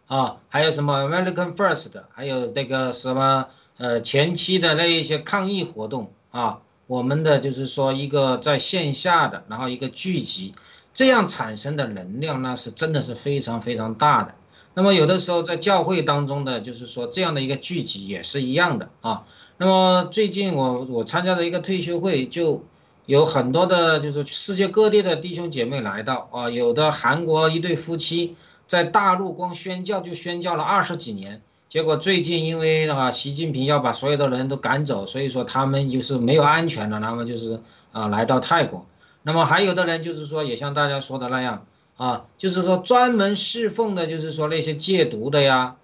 Speaker 9: 啊，还有什么 American First，还有那个什么呃前期的那一些抗议活动啊，我们的就是说一个在线下的，然后一个聚集，这样产生的能量那是真的是非常非常大的。那么有的时候在教会当中的就是说这样的一个聚集也是一样的啊。那么最近我我参加了一个退休会，就有很多的就是世界各地的弟兄姐妹来到啊，有的韩国一对夫妻在大陆光宣教就宣教了二十几年，结果最近因为啊习近平要把所有的人都赶走，所以说他们就是没有安全了，那么就是啊来到泰国。那么还有的人就是说也像大家说的那样啊，就是说专门侍奉的，就是说那些戒毒的呀。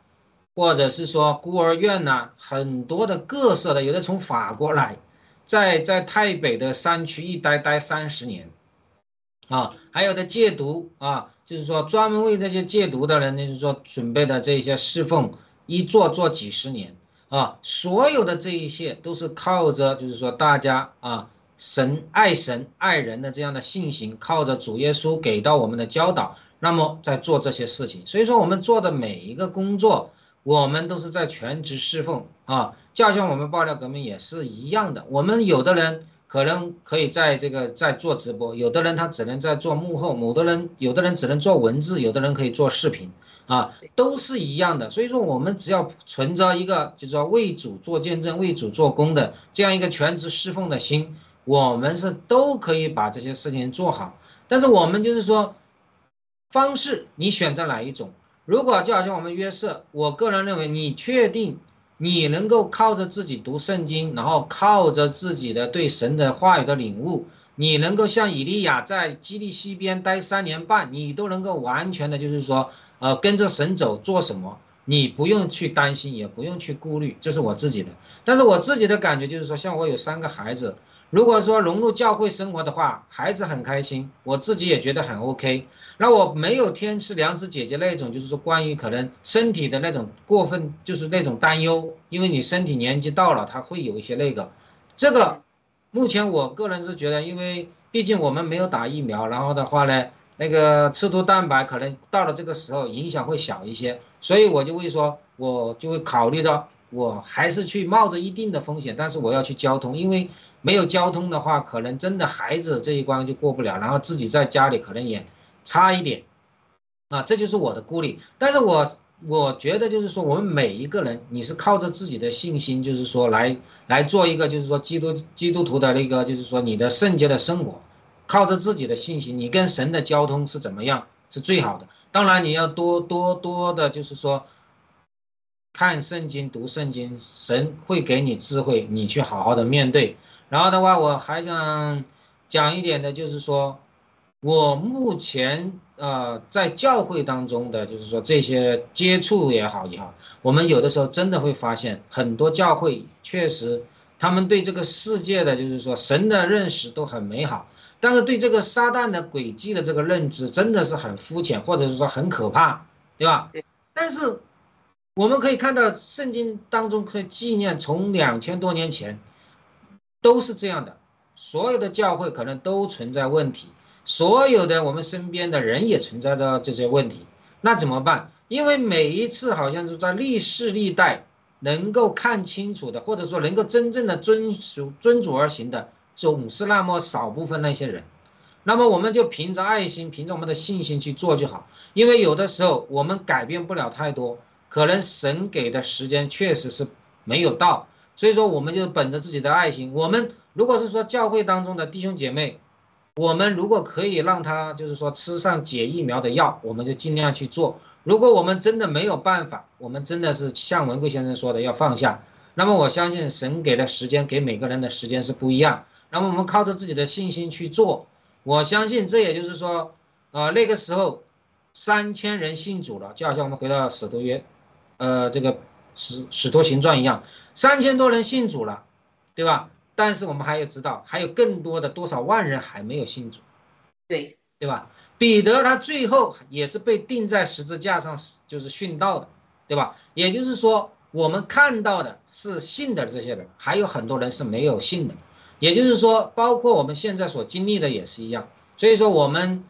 Speaker 9: 或者是说孤儿院呐，很多的各色的，有的从法国来，在在台北的山区一待待三十年，啊，还有的戒毒啊，就是说专门为那些戒毒的人，就是说准备的这些侍奉，一做做几十年啊，所有的这一切都是靠着就是说大家啊，神爱神爱人的这样的信心，靠着主耶稣给到我们的教导，那么在做这些事情，所以说我们做的每一个工作。我们都是在全职侍奉啊，就像我们爆料革命也是一样的。我们有的人可能可以在这个在做直播，有的人他只能在做幕后，某的人有的人只能做文字，有的人可以做视频啊，都是一样的。所以说，我们只要存着一个就是说为主做见证、为主做工的这样一个全职侍奉的心，我们是都可以把这些事情做好。但是我们就是说，方式你选择哪一种？如果就好像我们约瑟，我个人认为，你确定你能够靠着自己读圣经，然后靠着自己的对神的话语的领悟，你能够像以利亚在基利西边待三年半，你都能够完全的，就是说，呃，跟着神走，做什么，你不用去担心，也不用去顾虑，这是我自己的。但是我自己的感觉就是说，像我有三个孩子。如果说融入教会生活的话，孩子很开心，我自己也觉得很 OK。那我没有天赐良知姐姐那种，就是说关于可能身体的那种过分，就是那种担忧，因为你身体年纪到了，他会有一些那个。这个目前我个人是觉得，因为毕竟我们没有打疫苗，然后的话呢，那个吃毒蛋白可能到了这个时候影响会小一些，所以我就会说，我就会考虑到，我还是去冒着一定的风险，但是我要去交通，因为。没有交通的话，可能真的孩子这一关就过不了，然后自己在家里可能也差一点，啊，这就是我的顾虑。但是我我觉得就是说，我们每一个人，你是靠着自己的信心，就是说来来做一个，就是说基督基督徒的那个，就是说你的圣洁的生活，靠着自己的信心，你跟神的交通是怎么样是最好的。当然你要多多多的，就是说看圣经、读圣经，神会给你智慧，你去好好的面对。然后的话，我还想讲一点的，就是说，我目前呃在教会当中的，就是说这些接触也好也好，我们有的时候真的会发现，很多教会确实他们对这个世界的，就是说神的认识都很美好，但是对这个撒旦的轨迹的这个认知真的是很肤浅，或者是说很可怕，对吧？对。但是我们可以看到圣经当中可以纪念从两千多年前。都是这样的，所有的教会可能都存在问题，所有的我们身边的人也存在着这些问题，那怎么办？因为每一次好像是在历世历代能够看清楚的，或者说能够真正的遵守遵主而行的，总是那么少部分那些人，那么我们就凭着爱心，凭着我们的信心去做就好，因为有的时候我们改变不了太多，可能神给的时间确实是没有到。所以说，我们就本着自己的爱心，我们如果是说教会当中的弟兄姐妹，我们如果可以让他就是说吃上解疫苗的药，我们就尽量去做。如果我们真的没有办法，我们真的是像文贵先生说的要放下。那么我相信神给的时间给每个人的时间是不一样。那么我们靠着自己的信心去做，我相信这也就是说，呃，那个时候三千人信主了，就好像我们回到使徒约，呃，这个。使使徒行传一样，三千多人信主了，对吧？但是我们还要知道，还有更多的多少万人还没有信主，
Speaker 10: 对
Speaker 9: 对吧？彼得他最后也是被钉在十字架上，就是殉道的，对吧？也就是说，我们看到的是信的这些人，还有很多人是没有信的。也就是说，包括我们现在所经历的也是一样。所以说，我们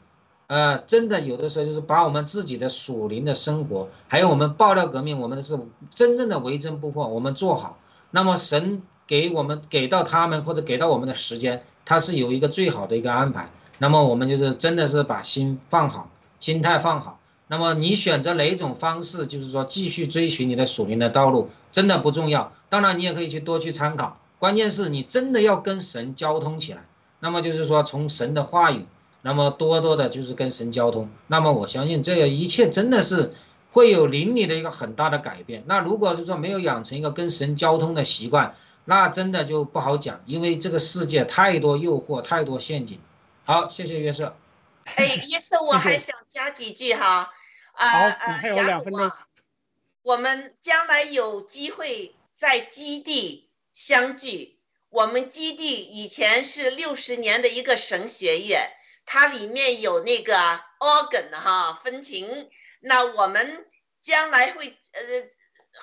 Speaker 9: 呃，真的有的时候就是把我们自己的属灵的生活，还有我们爆料革命，我们是真正的为真不破，我们做好。那么神给我们给到他们或者给到我们的时间，他是有一个最好的一个安排。那么我们就是真的是把心放好，心态放好。那么你选择哪种方式，就是说继续追寻你的属灵的道路，真的不重要。当然你也可以去多去参考，关键是你真的要跟神交通起来。那么就是说从神的话语，那么多多的就是跟神交通。那么我相信这个一切真的是会有灵里的一个很大的改变。那如果是说没有养成一个跟神交通的习惯，那真的就不好讲，因为这个世界太多诱惑，太多陷阱。好，谢谢约瑟。
Speaker 10: 哎，约瑟，我还想加几句哈。啊啊，
Speaker 2: 还有
Speaker 10: 雅
Speaker 2: 两分钟
Speaker 10: 鲁啊，我们将来有机会在基地相聚。我们基地以前是六十年的一个神学院，它里面有那个 organ 哈风琴。那我们将来会呃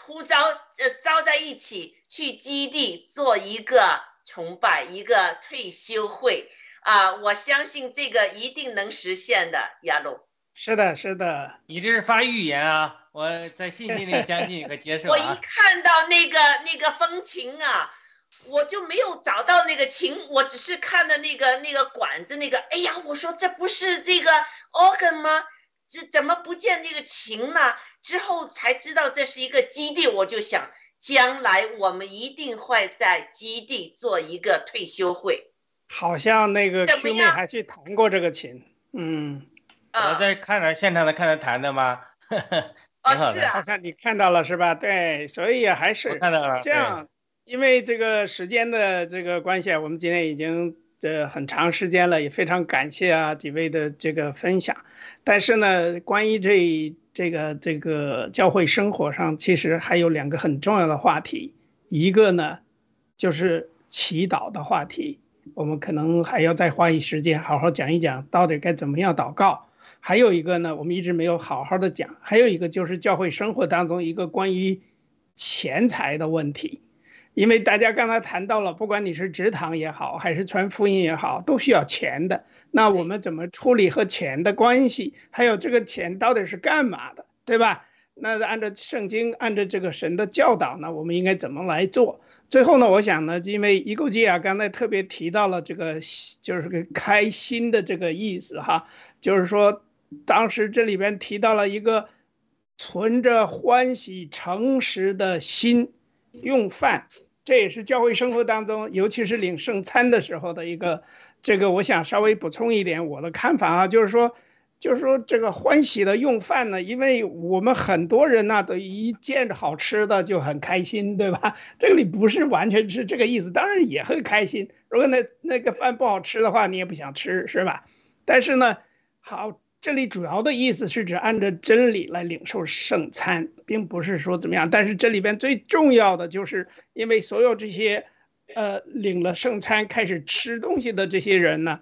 Speaker 10: 呼召呃招在一起去基地做一个崇拜，一个退休会啊！我相信这个一定能实现的，亚鲁。
Speaker 2: 是的，是的，
Speaker 3: 你这是发预言啊！我在信心里 相信和接受
Speaker 10: 我一
Speaker 3: 啊。
Speaker 10: 看到那个那个风琴啊，我就没有找到那个琴，我只是看的那个那个管子那个，哎呀，我说这不是这个 organ 吗？这怎么不见这个琴呢？之后才知道这是一个基地，我就想，将来我们一定会在基地做一个退休会。
Speaker 2: 好像那个
Speaker 10: 怎么
Speaker 2: Q 妹还去弹过这个琴，嗯，
Speaker 10: 啊
Speaker 3: 我在看着现场的看着弹的吗？
Speaker 10: 是啊
Speaker 2: 好，像你看到了是吧？对，所以还是
Speaker 3: 看到了。
Speaker 2: 这样，因为这个时间的这个关系啊，我们今天已经这很长时间了，也非常感谢啊几位的这个分享。但是呢，关于这这个这个教会生活上，其实还有两个很重要的话题，一个呢就是祈祷的话题，我们可能还要再花一时间好好讲一讲到底该怎么样祷告。还有一个呢，我们一直没有好好的讲，还有一个就是教会生活当中一个关于钱财的问题，因为大家刚才谈到了，不管你是职堂也好，还是传福音也好，都需要钱的。那我们怎么处理和钱的关系？还有这个钱到底是干嘛的，对吧？那按照圣经，按照这个神的教导呢，我们应该怎么来做？最后呢，我想呢，因为一构记啊，刚才特别提到了这个，就是个开心的这个意思哈，就是说，当时这里边提到了一个存着欢喜诚实的心用饭，这也是教会生活当中，尤其是领圣餐的时候的一个这个，我想稍微补充一点我的看法啊，就是说。就是说，这个欢喜的用饭呢，因为我们很多人呢，都一见着好吃的就很开心，对吧？这里不是完全是这个意思，当然也很开心。如果那那个饭不好吃的话，你也不想吃，是吧？但是呢，好，这里主要的意思是指按照真理来领受圣餐，并不是说怎么样。但是这里边最重要的就是，因为所有这些，呃，领了圣餐开始吃东西的这些人呢，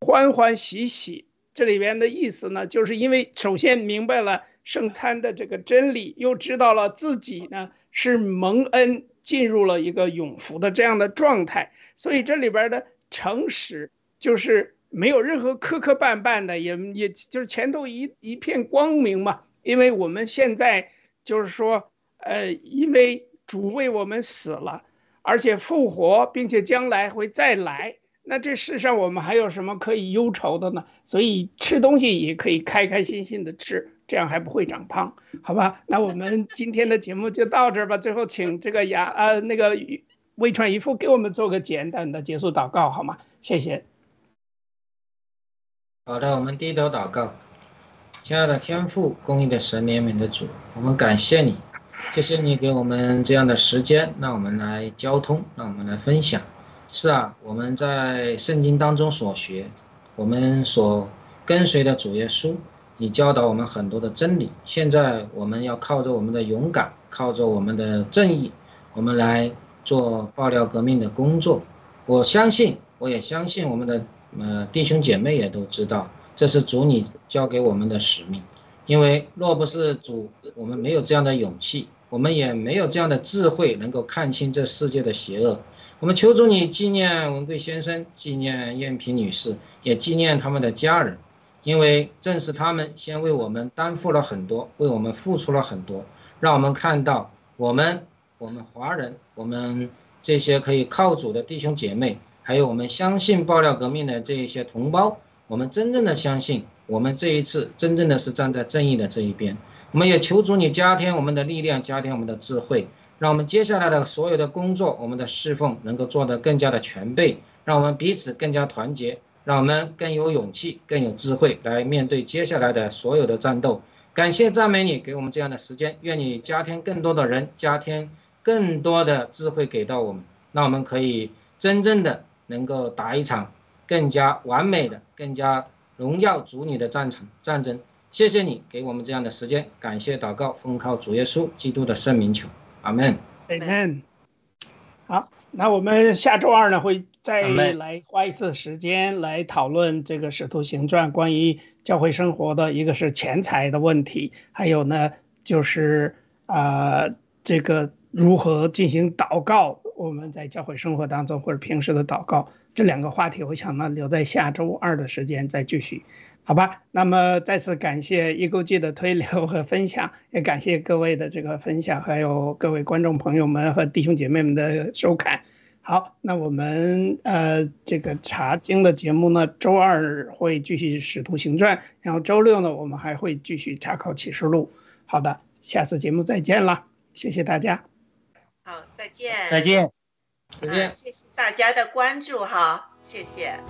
Speaker 2: 欢欢喜喜。这里边的意思呢，就是因为首先明白了圣餐的这个真理，又知道了自己呢是蒙恩进入了一个永福的这样的状态，所以这里边的诚实就是没有任何磕磕绊绊的，也也就是前头一一片光明嘛。因为我们现在就是说，呃，因为主为我们死了，而且复活，并且将来会再来。那这世上我们还有什么可以忧愁的呢？所以吃东西也可以开开心心的吃，这样还不会长胖，好吧？那我们今天的节目就到这儿吧。最后请这个雅呃那个魏川一夫给我们做个简单的结束祷告，好吗？谢谢。
Speaker 9: 好的，我们低头祷告。亲爱的天父，公义的神，怜悯的主，我们感谢你，谢谢你给我们这样的时间，让我们来交通，让我们来分享。是啊，我们在圣经当中所学，我们所跟随的主耶稣，你教导我们很多的真理。现在我们要靠着我们的勇敢，靠着我们的正义，我们来做爆料革命的工作。我相信，我也相信我们的呃弟兄姐妹也都知道，这是主你交给我们的使命。因为若不是主，我们没有这样的勇气，我们也没有这样的智慧能够看清这世界的邪恶。我们求主你纪念文贵先生，纪念燕萍女士，也纪念他们的家人，因为正是他们先为我们担负了很多，为我们付出了很多，让我们看到我们我们华人，我们这些可以靠主的弟兄姐妹，还有我们相信爆料革命的这一些同胞，我们真正的相信，我们这一次真正的是站在正义的这一边。我们也求主你加添我们的力量，加添我们的智慧，让我们接下来的所有的工作，我们的侍奉能够做得更加的全备，让我们彼此更加团结，让我们更有勇气、更有智慧来面对接下来的所有的战斗。感谢赞美你给我们这样的时间，愿你加添更多的人，加添更多的智慧给到我们，那我们可以真正的能够打一场更加完美的、更加荣耀主你的战场战争。谢谢你给我们这样的时间，感谢祷告，奉靠主耶稣基督的圣名求，阿门。
Speaker 2: Amen。好，那我们下周二呢会再来花一次时间来讨论这个《使徒行传》关于教会生活的一个是钱财的问题，还有呢就是啊、呃这个如何进行祷告，我们在教会生活当中或者平时的祷告这两个话题，我想呢留在下周二的时间再继续。好吧，那么再次感谢易购记的推流和分享，也感谢各位的这个分享，还有各位观众朋友们和弟兄姐妹们的收看。好，那我们呃这个查经的节目呢，周二会继续《使徒行传》，然后周六呢，我们还会继续查考启示录。好的，下次节目再见了，谢谢大家。
Speaker 10: 好，再见。
Speaker 3: 再见。
Speaker 9: 再见
Speaker 10: 嗯谢谢大家的关注哈，谢谢。